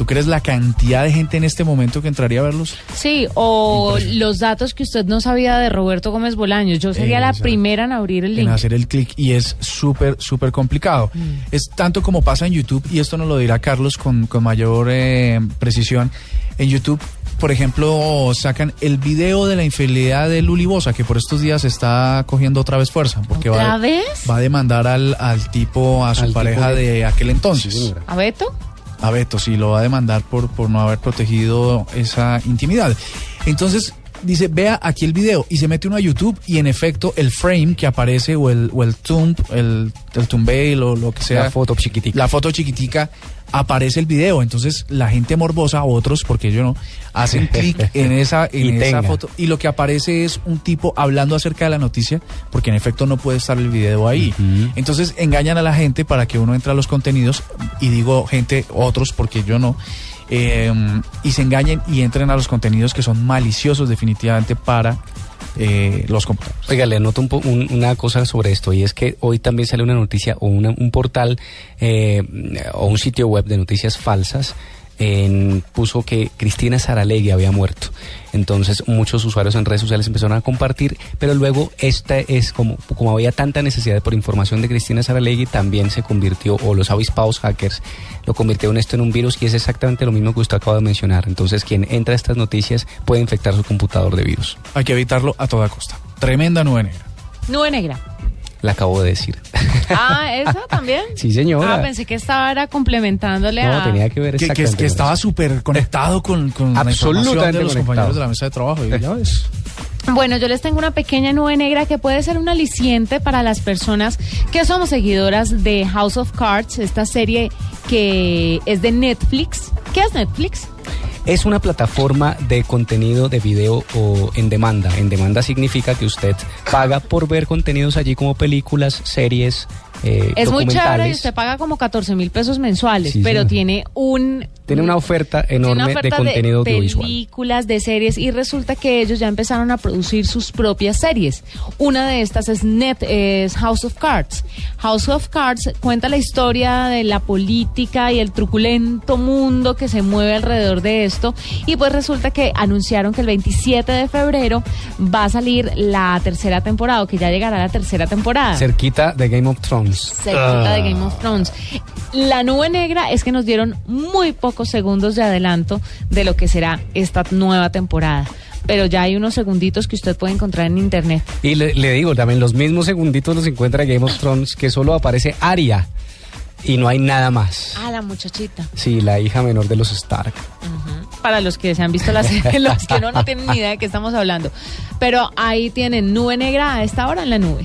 ¿Tú crees la cantidad de gente en este momento que entraría a verlos? Sí, o los datos que usted no sabía de Roberto Gómez Bolaños. Yo sería la Exacto. primera en abrir el en link. hacer el clic y es súper, súper complicado. Es tanto como pasa en YouTube, y esto nos lo dirá Carlos con, con mayor eh, precisión. En YouTube, por ejemplo, sacan el video de la infidelidad de Luli Bosa, que por estos días está cogiendo otra vez fuerza, porque ¿Otra va, vez? va a demandar al, al tipo, a su Al pareja de aquel entonces. ¿A Beto? A Beto, sí, lo va a demandar por, por no haber protegido esa intimidad. Entonces, dice, vea aquí el video y se mete uno a YouTube y en efecto el frame que aparece o el, o el tumb, el, el thumbnail o lo que sea. La foto chiquitica. La foto chiquitica, aparece el video. Entonces la gente morbosa, otros, porque yo no, hacen clic *laughs* en esa, en esa tenga. foto y lo que aparece es un tipo hablando acerca de la noticia, porque en efecto no puede estar el video ahí. Entonces engañan a la gente para que uno entre a los contenidos, y digo gente, otros, porque yo no, eh, y se engañen y entren a los contenidos que son maliciosos definitivamente para eh, los computadores. Oiga, le anoto un po- un- una cosa sobre esto y es que hoy también sale una noticia o una- un portal eh, o un sitio web de noticias falsas en- puso que Cristina Saralegui había muerto. Entonces muchos usuarios en redes sociales empezaron a compartir, pero luego esta es como, como había tanta necesidad por información de Cristina Saralegui, también se convirtió, o los avispados hackers, lo convirtieron esto en un virus y es exactamente lo mismo que usted acaba de mencionar. Entonces quien entra a estas noticias puede infectar su computador de virus. Hay que evitarlo a toda costa. Tremenda nube negra. Nube negra. La acabo de decir. *laughs* Ah, ¿esa también? Sí, señora. Ah, pensé que estaba era complementándole a... que ver que, que- que estaba súper conectado con, con la información Absolutamente de los conectado. compañeros de la mesa de trabajo. y ya ves. Bueno, yo les tengo una pequeña nube negra que puede ser un aliciente para las personas que somos seguidoras de House of Cards, esta serie que es de Netflix. ¿Qué es Netflix? Es una plataforma de contenido de video o en demanda. En demanda significa que usted paga por ver contenidos allí como películas, series, eh, Es muy chévere y usted paga como 14 mil pesos mensuales, Sí, pero tiene un... Tiene una oferta tiene enorme una oferta de contenido audiovisual. películas, de series y resulta que ellos ya empezaron a producir sus propias series. Una de estas es Net, es House of Cards. House of Cards cuenta la historia de la política y el truculento mundo que se mueve alrededor de esto y pues resulta que anunciaron que el 27 de febrero va a salir la tercera temporada o que ya llegará la tercera temporada Cerquita de Game of Thrones. cerquita de Ah. Game of Thrones. La nube negra es que nos dieron muy pocos segundos de adelanto de lo que será esta nueva temporada. Pero ya hay unos segunditos que usted puede encontrar en internet. Y le, le digo, también los mismos segunditos los encuentra en Game of Thrones, que solo aparece Arya y no hay nada más. Ah, la muchachita. Sí, la hija menor de los Stark. Para los que se han visto la serie, *laughs* los que no, no tienen ni idea de qué estamos hablando. Pero ahí tienen nube negra a esta hora en la nube.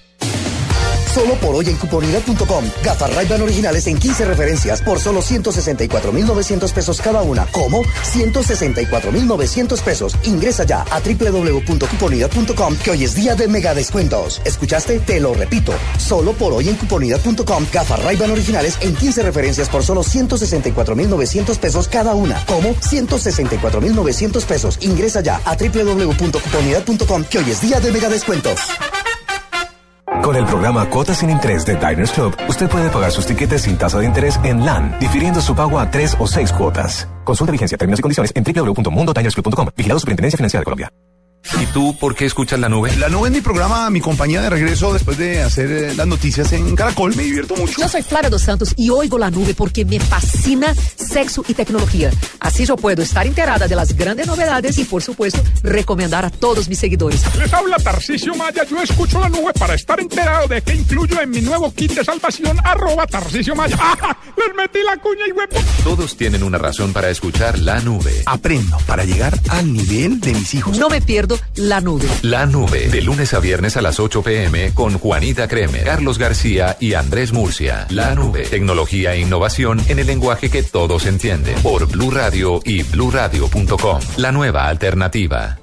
Solo por hoy en cuponidad.com. Gafas ray originales en 15 referencias por solo 164,900 pesos cada una. ¿Cómo? 164,900 pesos. Ingresa ya a www.cuponidad.com que hoy es día de mega descuentos. ¿Escuchaste? Te lo repito. Solo por hoy en cuponidad.com. Gafas ray originales en 15 referencias por solo 164,900 pesos cada una. ¿Cómo? 164,900 pesos. Ingresa ya a www.cuponidad.com que hoy es día de mega descuentos. Con el programa Cuotas sin Interés de Diners Club, usted puede pagar sus tiquetes sin tasa de interés en LAN, difiriendo su pago a tres o seis cuotas. Consulta vigencia, términos y condiciones en www.mundotinersclub.com. Vigilado Superintendencia Financiera de Colombia. ¿Y tú por qué escuchas la nube? La nube es mi programa, mi compañía de regreso después de hacer eh, las noticias en Caracol. Me divierto mucho. Yo soy Flavia dos Santos y oigo la nube porque me fascina sexo y tecnología. Así yo puedo estar enterada de las grandes novedades y, por supuesto, recomendar a todos mis seguidores. Les habla Tarcisio Maya. Yo escucho la nube para estar enterado de qué incluyo en mi nuevo kit de salvación. Arroba Tarcisio Maya. *laughs* ¡Ah! Les metí la cuña y huevo. Todos tienen una razón para escuchar la nube. Aprendo para llegar al nivel de mis hijos. No me pierdo la nube. La nube, de lunes a viernes a las 8 pm con Juanita Kremer, Carlos García y Andrés Murcia. La nube, tecnología e innovación en el lenguaje que todos entienden. Por Blue Radio y bluradio.com. La nueva alternativa.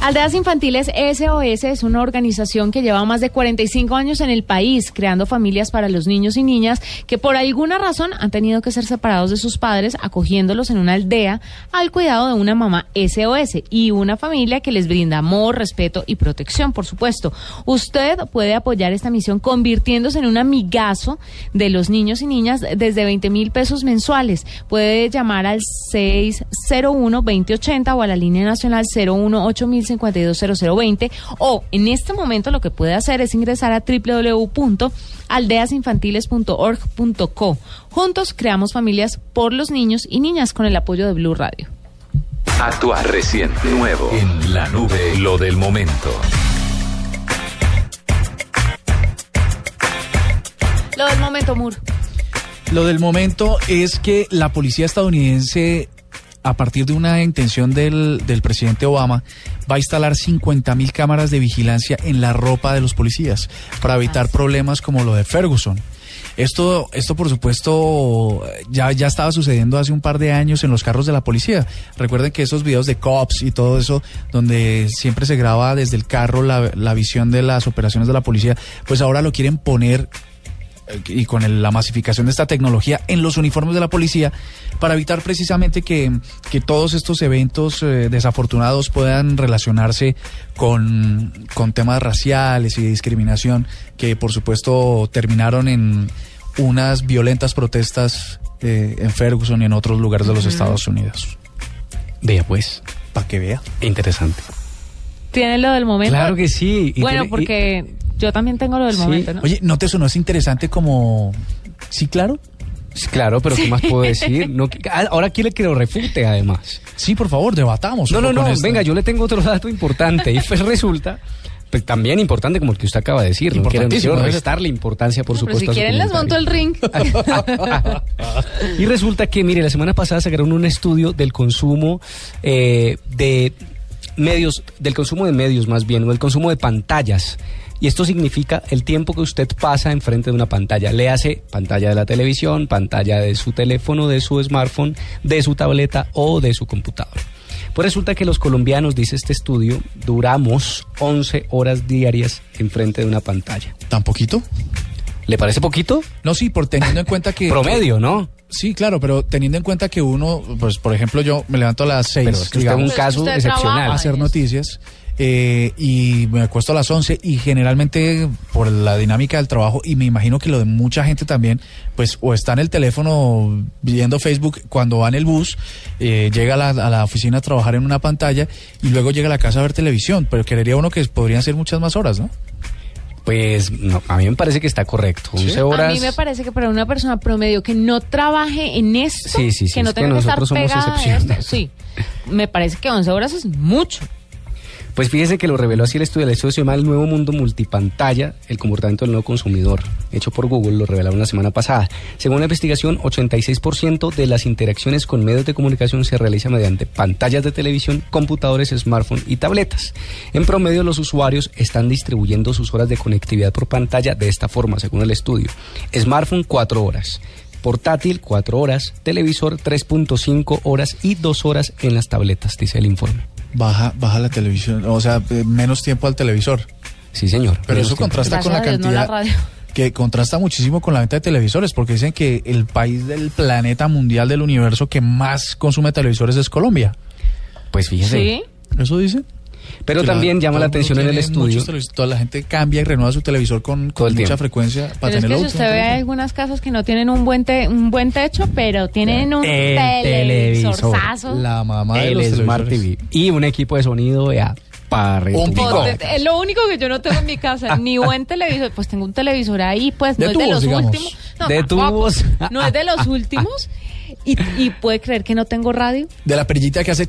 Aldeas Infantiles SOS es una organización que lleva más de 45 años en el país, creando familias para los niños y niñas que por alguna razón han tenido que ser separados de sus padres, acogiéndolos en una aldea al cuidado de una mamá SOS y una familia que les brinda amor, respeto y protección, por supuesto. Usted puede apoyar esta misión convirtiéndose en un amigazo de los niños y niñas desde 20 mil pesos mensuales. Puede llamar al 601-2080 o a la línea nacional 018 520020 o en este momento lo que puede hacer es ingresar a www.aldeasinfantiles.org.co. Juntos creamos familias por los niños y niñas con el apoyo de Blue Radio. Actuar reciente, nuevo, en la nube, lo del momento. Lo del momento, Mur. Lo del momento es que la policía estadounidense a partir de una intención del, del presidente Obama, va a instalar 50 mil cámaras de vigilancia en la ropa de los policías para evitar problemas como lo de Ferguson. Esto, esto por supuesto, ya, ya estaba sucediendo hace un par de años en los carros de la policía. Recuerden que esos videos de cops y todo eso, donde siempre se graba desde el carro la, la visión de las operaciones de la policía, pues ahora lo quieren poner y con el- la masificación de esta tecnología en los uniformes de la policía para evitar precisamente que, que todos estos eventos eh, desafortunados puedan relacionarse con, con temas raciales y de discriminación que por supuesto terminaron en unas violentas protestas eh, en Ferguson y en otros lugares de los. Estados Unidos. Vea pues. Para que vea. Interesante. ¿Tiene lo del momento? Claro que sí. Y Bueno, tiene- y- porque yo también tengo lo del momento, ¿no? Oye, ¿no te sonó interesante como... Sí, claro? Claro, pero ¿qué Sí. más puedo decir? *laughs* No, ah, ahora quiere que lo refute, además. Sí, por favor, debatamos. No, no, no, venga, yo le tengo otro dato importante. Y pues resulta, pues también importante como el que usted acaba de decir. No quiero, no restarle importancia, por Pero supuesto. si a su quieren les monto el ring. *laughs* Y resulta que, mire, la semana pasada sacaron un estudio del consumo eh, de medios, del consumo de medios más bien, o del consumo de pantallas. Y esto significa el tiempo que usted pasa enfrente de una pantalla. Le hace pantalla de la televisión, pantalla de su teléfono, de su smartphone, de su tableta o de su computador. Pues resulta que los colombianos, dice este estudio, duramos 11 horas diarias enfrente de una pantalla. ¿Tan poquito? ¿Le parece poquito? No, sí, por teniendo en cuenta que... *laughs* Promedio, ¿no? Sí, claro, pero teniendo en cuenta que uno, pues por ejemplo yo me levanto a las seis, Pero es que usted es un caso Usted excepcional. trabaja hacer noticias eh, y me acuesto a las 11 y generalmente por la dinámica del trabajo y me imagino que lo de mucha gente también, pues o está en el teléfono viendo Facebook cuando va en el bus, eh, llega a la, a la oficina a trabajar en una pantalla y luego llega a la casa a ver televisión, pero creería uno que podrían ser muchas más horas, ¿no? Pues no, a mí me parece que está correcto. 11 horas. A mí me parece que para una persona promedio que no trabaje en esto, Sí, sí, sí, que no es que tenga que estar nosotros somos pegada esto, excepcionales. sí, me parece que 11 horas es mucho. Pues fíjese que lo reveló así el estudio. El estudio se llama El Nuevo Mundo Multipantalla, el comportamiento del nuevo consumidor, hecho por Google, lo revelaron la semana pasada. Según la investigación, 86% de las interacciones con medios de comunicación se realiza mediante pantallas de televisión, computadores, smartphones y tabletas. En promedio, los usuarios están distribuyendo sus horas de conectividad por pantalla de esta forma, según el estudio. Smartphone, 4 horas. Portátil, 4 horas. Televisor, 3.5 horas y 2 horas en las tabletas, dice el informe. Baja, baja la televisión, o sea, eh, menos tiempo al televisor. Sí, señor. Pero eso tiempo. contrasta con la Gracias a Dios, no la cantidad radio. que contrasta muchísimo con la venta de televisores, porque dicen que el país del planeta mundial del universo que más consume televisores es Colombia. Pues fíjese. Sí. ¿Eso dice? Pero también llama la atención en el estudio. Toda la gente cambia y renueva su televisor con, con mucha tiempo. frecuencia para Pero es tenerlo que si usted ve algunas casas que no tienen un buen te- un buen techo, pero tienen un El televisorzazo. La mamá de el los Smart. TV. Y un equipo de sonido ya para Un pico. Pues, Es lo único que yo no tengo en mi casa, *laughs* ni buen televisor, pues tengo un televisor ahí, pues no De es de tubos, los digamos. últimos. No, De tubos. No es de los *laughs* últimos. Y, y puede creer que no tengo radio. De la perillita que hace...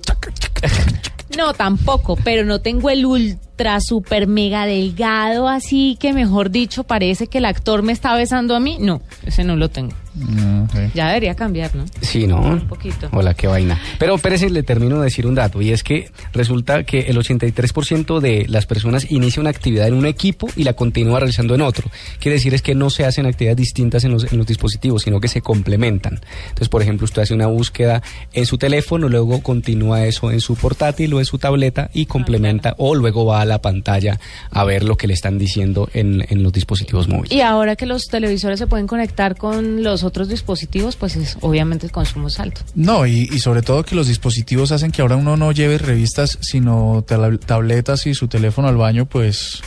No, tampoco, pero no tengo el ultra super mega delgado, así que mejor dicho, parece que el actor me está besando a mí. No, ese no lo tengo. Mm. Ya debería cambiar, ¿no? Sí, ¿no? Un poquito. Hola, qué vaina. Pero espérese, le termino de decir un dato, y es que resulta que el 83% de las personas inicia una actividad en un equipo y la continúa realizando en otro. Quiere decir es que no se hacen actividades distintas en los, en los dispositivos, sino que se complementan. Entonces, por ejemplo, usted hace una búsqueda en su teléfono, luego continúa eso en su portátil o en su tableta y complementa, o luego va a la pantalla a ver lo que le están diciendo en, en los dispositivos móviles. Y ahora que los televisores se pueden conectar con los otros dispositivos, pues es, obviamente el consumo es alto. No, y, y sobre todo que los dispositivos hacen que ahora uno no lleve revistas, sino tabl- tabletas y su teléfono al baño, pues...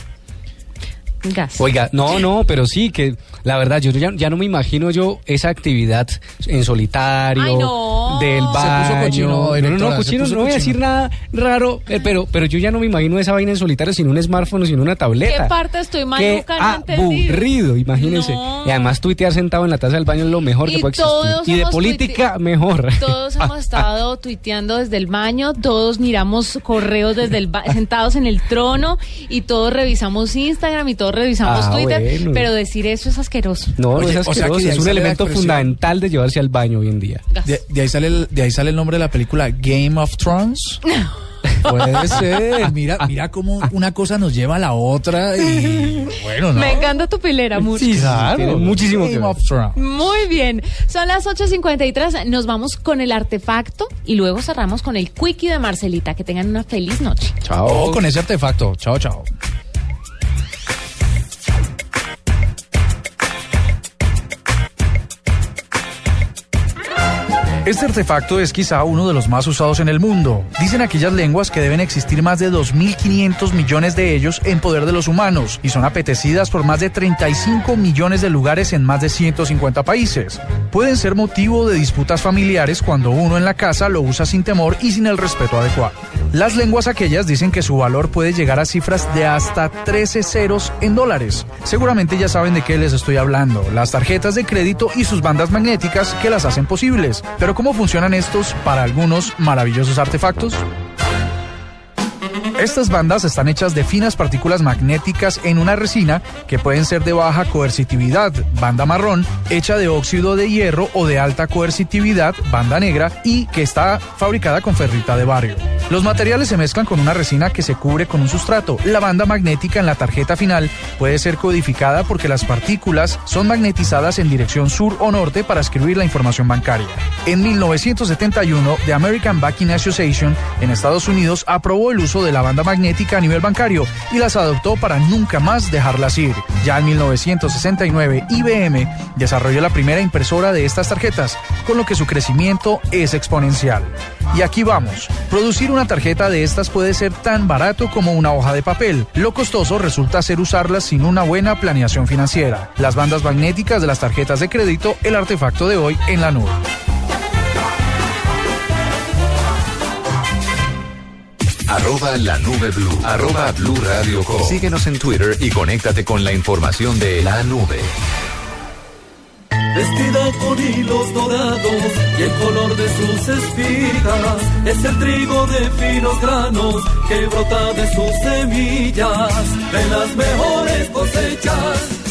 Gas. Oiga, no, no, pero sí, que la verdad, yo ya, ya no me imagino yo esa actividad en solitario, Ay, no. del Se puso baño. cochino, no, no, se cochino, no voy a decir nada raro, eh, pero, pero yo ya no me imagino esa vaina en solitario sin un smartphone o sin una tableta. ¿Qué parte estoy Qué aburrido, imagínense. No. Y además tuitear sentado en la taza del baño es lo mejor Y que puede todos existir. Y de política, mejor. Todos hemos *laughs* estado tuiteando desde el baño, todos miramos correos desde el ba- sentados en el trono y todos revisamos Instagram y todos revisamos Ah, Twitter, bueno. pero decir eso es asqueroso. No, no Oye, es o sea que asqueroso, de ahí es un elemento fundamental de llevarse al baño hoy en día. De, de ahí sale el, de ahí sale el nombre de la película Game of Thrones. *laughs* Puede ser. Mira, mira cómo una cosa nos lleva a la otra y *laughs* bueno, ¿no? Me encanta tu pilera, Mur. Sí, claro. tiene muchísimo Game of Thrones. Muy bien, son las 8.53, nos vamos con el artefacto y luego cerramos con el quickie de Marcelita. Que tengan una feliz noche. Chao. Oh, con ese artefacto. Chao, chao. Este artefacto es quizá uno de los más usados en el mundo. Dicen aquellas lenguas que deben existir más de 2.500 millones de ellos en poder de los humanos y son apetecidas por más de 35 millones de lugares en más de 150 países. Pueden ser motivo de disputas familiares cuando uno en la casa lo usa sin temor y sin el respeto adecuado. Las lenguas aquellas dicen que su valor puede llegar a cifras de hasta 13 ceros en dólares. Seguramente ya saben de qué les estoy hablando, las tarjetas de crédito y sus bandas magnéticas que las hacen posibles. Pero ¿cómo funcionan estos para algunos maravillosos artefactos? Estas bandas están hechas de finas partículas magnéticas en una resina que pueden ser de baja coercitividad, banda marrón, hecha de óxido de hierro o de alta coercitividad, banda negra, y que está fabricada con ferrita de barrio. Los materiales se mezclan con una resina que se cubre con un sustrato. La banda magnética en la tarjeta final puede ser codificada porque las partículas son magnetizadas en dirección sur o norte para escribir la información bancaria. En 1971, The American Banking Association en Estados Unidos aprobó el uso de la banda magnética a nivel bancario y las adoptó para nunca más dejarlas ir. Ya en 1969, IBM desarrolló la primera impresora de estas tarjetas, con lo que su crecimiento es exponencial. Y aquí vamos. Producir una tarjeta de estas puede ser tan barato como una hoja de papel. Lo costoso resulta ser usarlas sin una buena planeación financiera. Las bandas magnéticas de las tarjetas de crédito, el artefacto de hoy en la nube. Arroba la nube blue. Arroba blue radio com. Síguenos en Twitter y conéctate con la información de la nube. vestida con hilos dorados y el color de sus espigas es el trigo de finos granos que brota de sus semillas, de las mejores cosechas.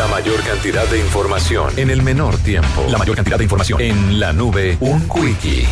La mayor cantidad de información en el menor tiempo. La mayor cantidad de información en la nube. Un quickie.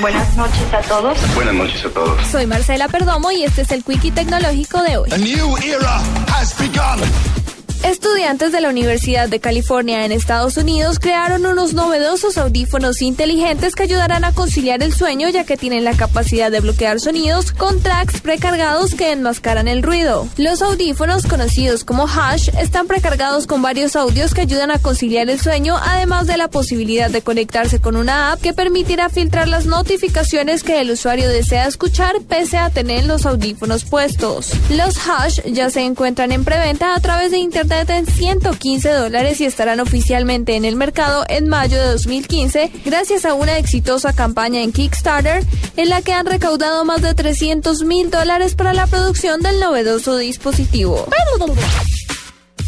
Buenas noches a todos. Buenas noches a todos. Soy Marcela Perdomo y este es el Quickie Tecnológico de hoy. A new era has begun. Estudiantes de la Universidad de California en Estados Unidos crearon unos novedosos audífonos inteligentes que ayudarán a conciliar el sueño ya que tienen la capacidad de bloquear sonidos con tracks precargados que enmascaran el ruido. Los audífonos conocidos como Hash están precargados con varios audios que ayudan a conciliar el sueño además de la posibilidad de conectarse con una app que permitirá filtrar las notificaciones que el usuario desea escuchar pese a tener los audífonos puestos. Los Hash ya se encuentran en preventa a través de internet en 115 dólares y estarán oficialmente en el mercado en mayo de 2015 gracias a una exitosa campaña en Kickstarter en la que han recaudado más de 300 mil dólares para la producción del novedoso dispositivo.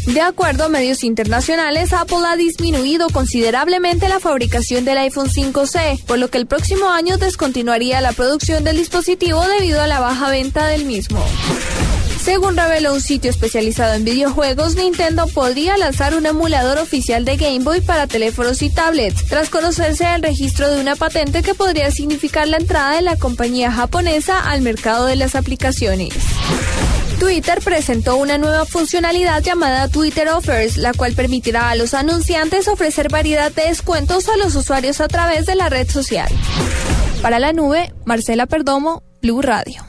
De acuerdo a medios internacionales, Apple ha disminuido considerablemente la fabricación del iPhone 5C, por lo que el próximo año descontinuaría la producción del dispositivo debido a la baja venta del mismo. Según reveló un sitio especializado en videojuegos, Nintendo podría lanzar un emulador oficial de Game Boy para teléfonos y tablets, tras conocerse el registro de una patente que podría significar la entrada de la compañía japonesa al mercado de las aplicaciones. Twitter presentó una nueva funcionalidad llamada Twitter Offers, la cual permitirá a los anunciantes ofrecer variedad de descuentos a los usuarios a través de la red social. Para la nube, Marcela Perdomo, Blue Radio.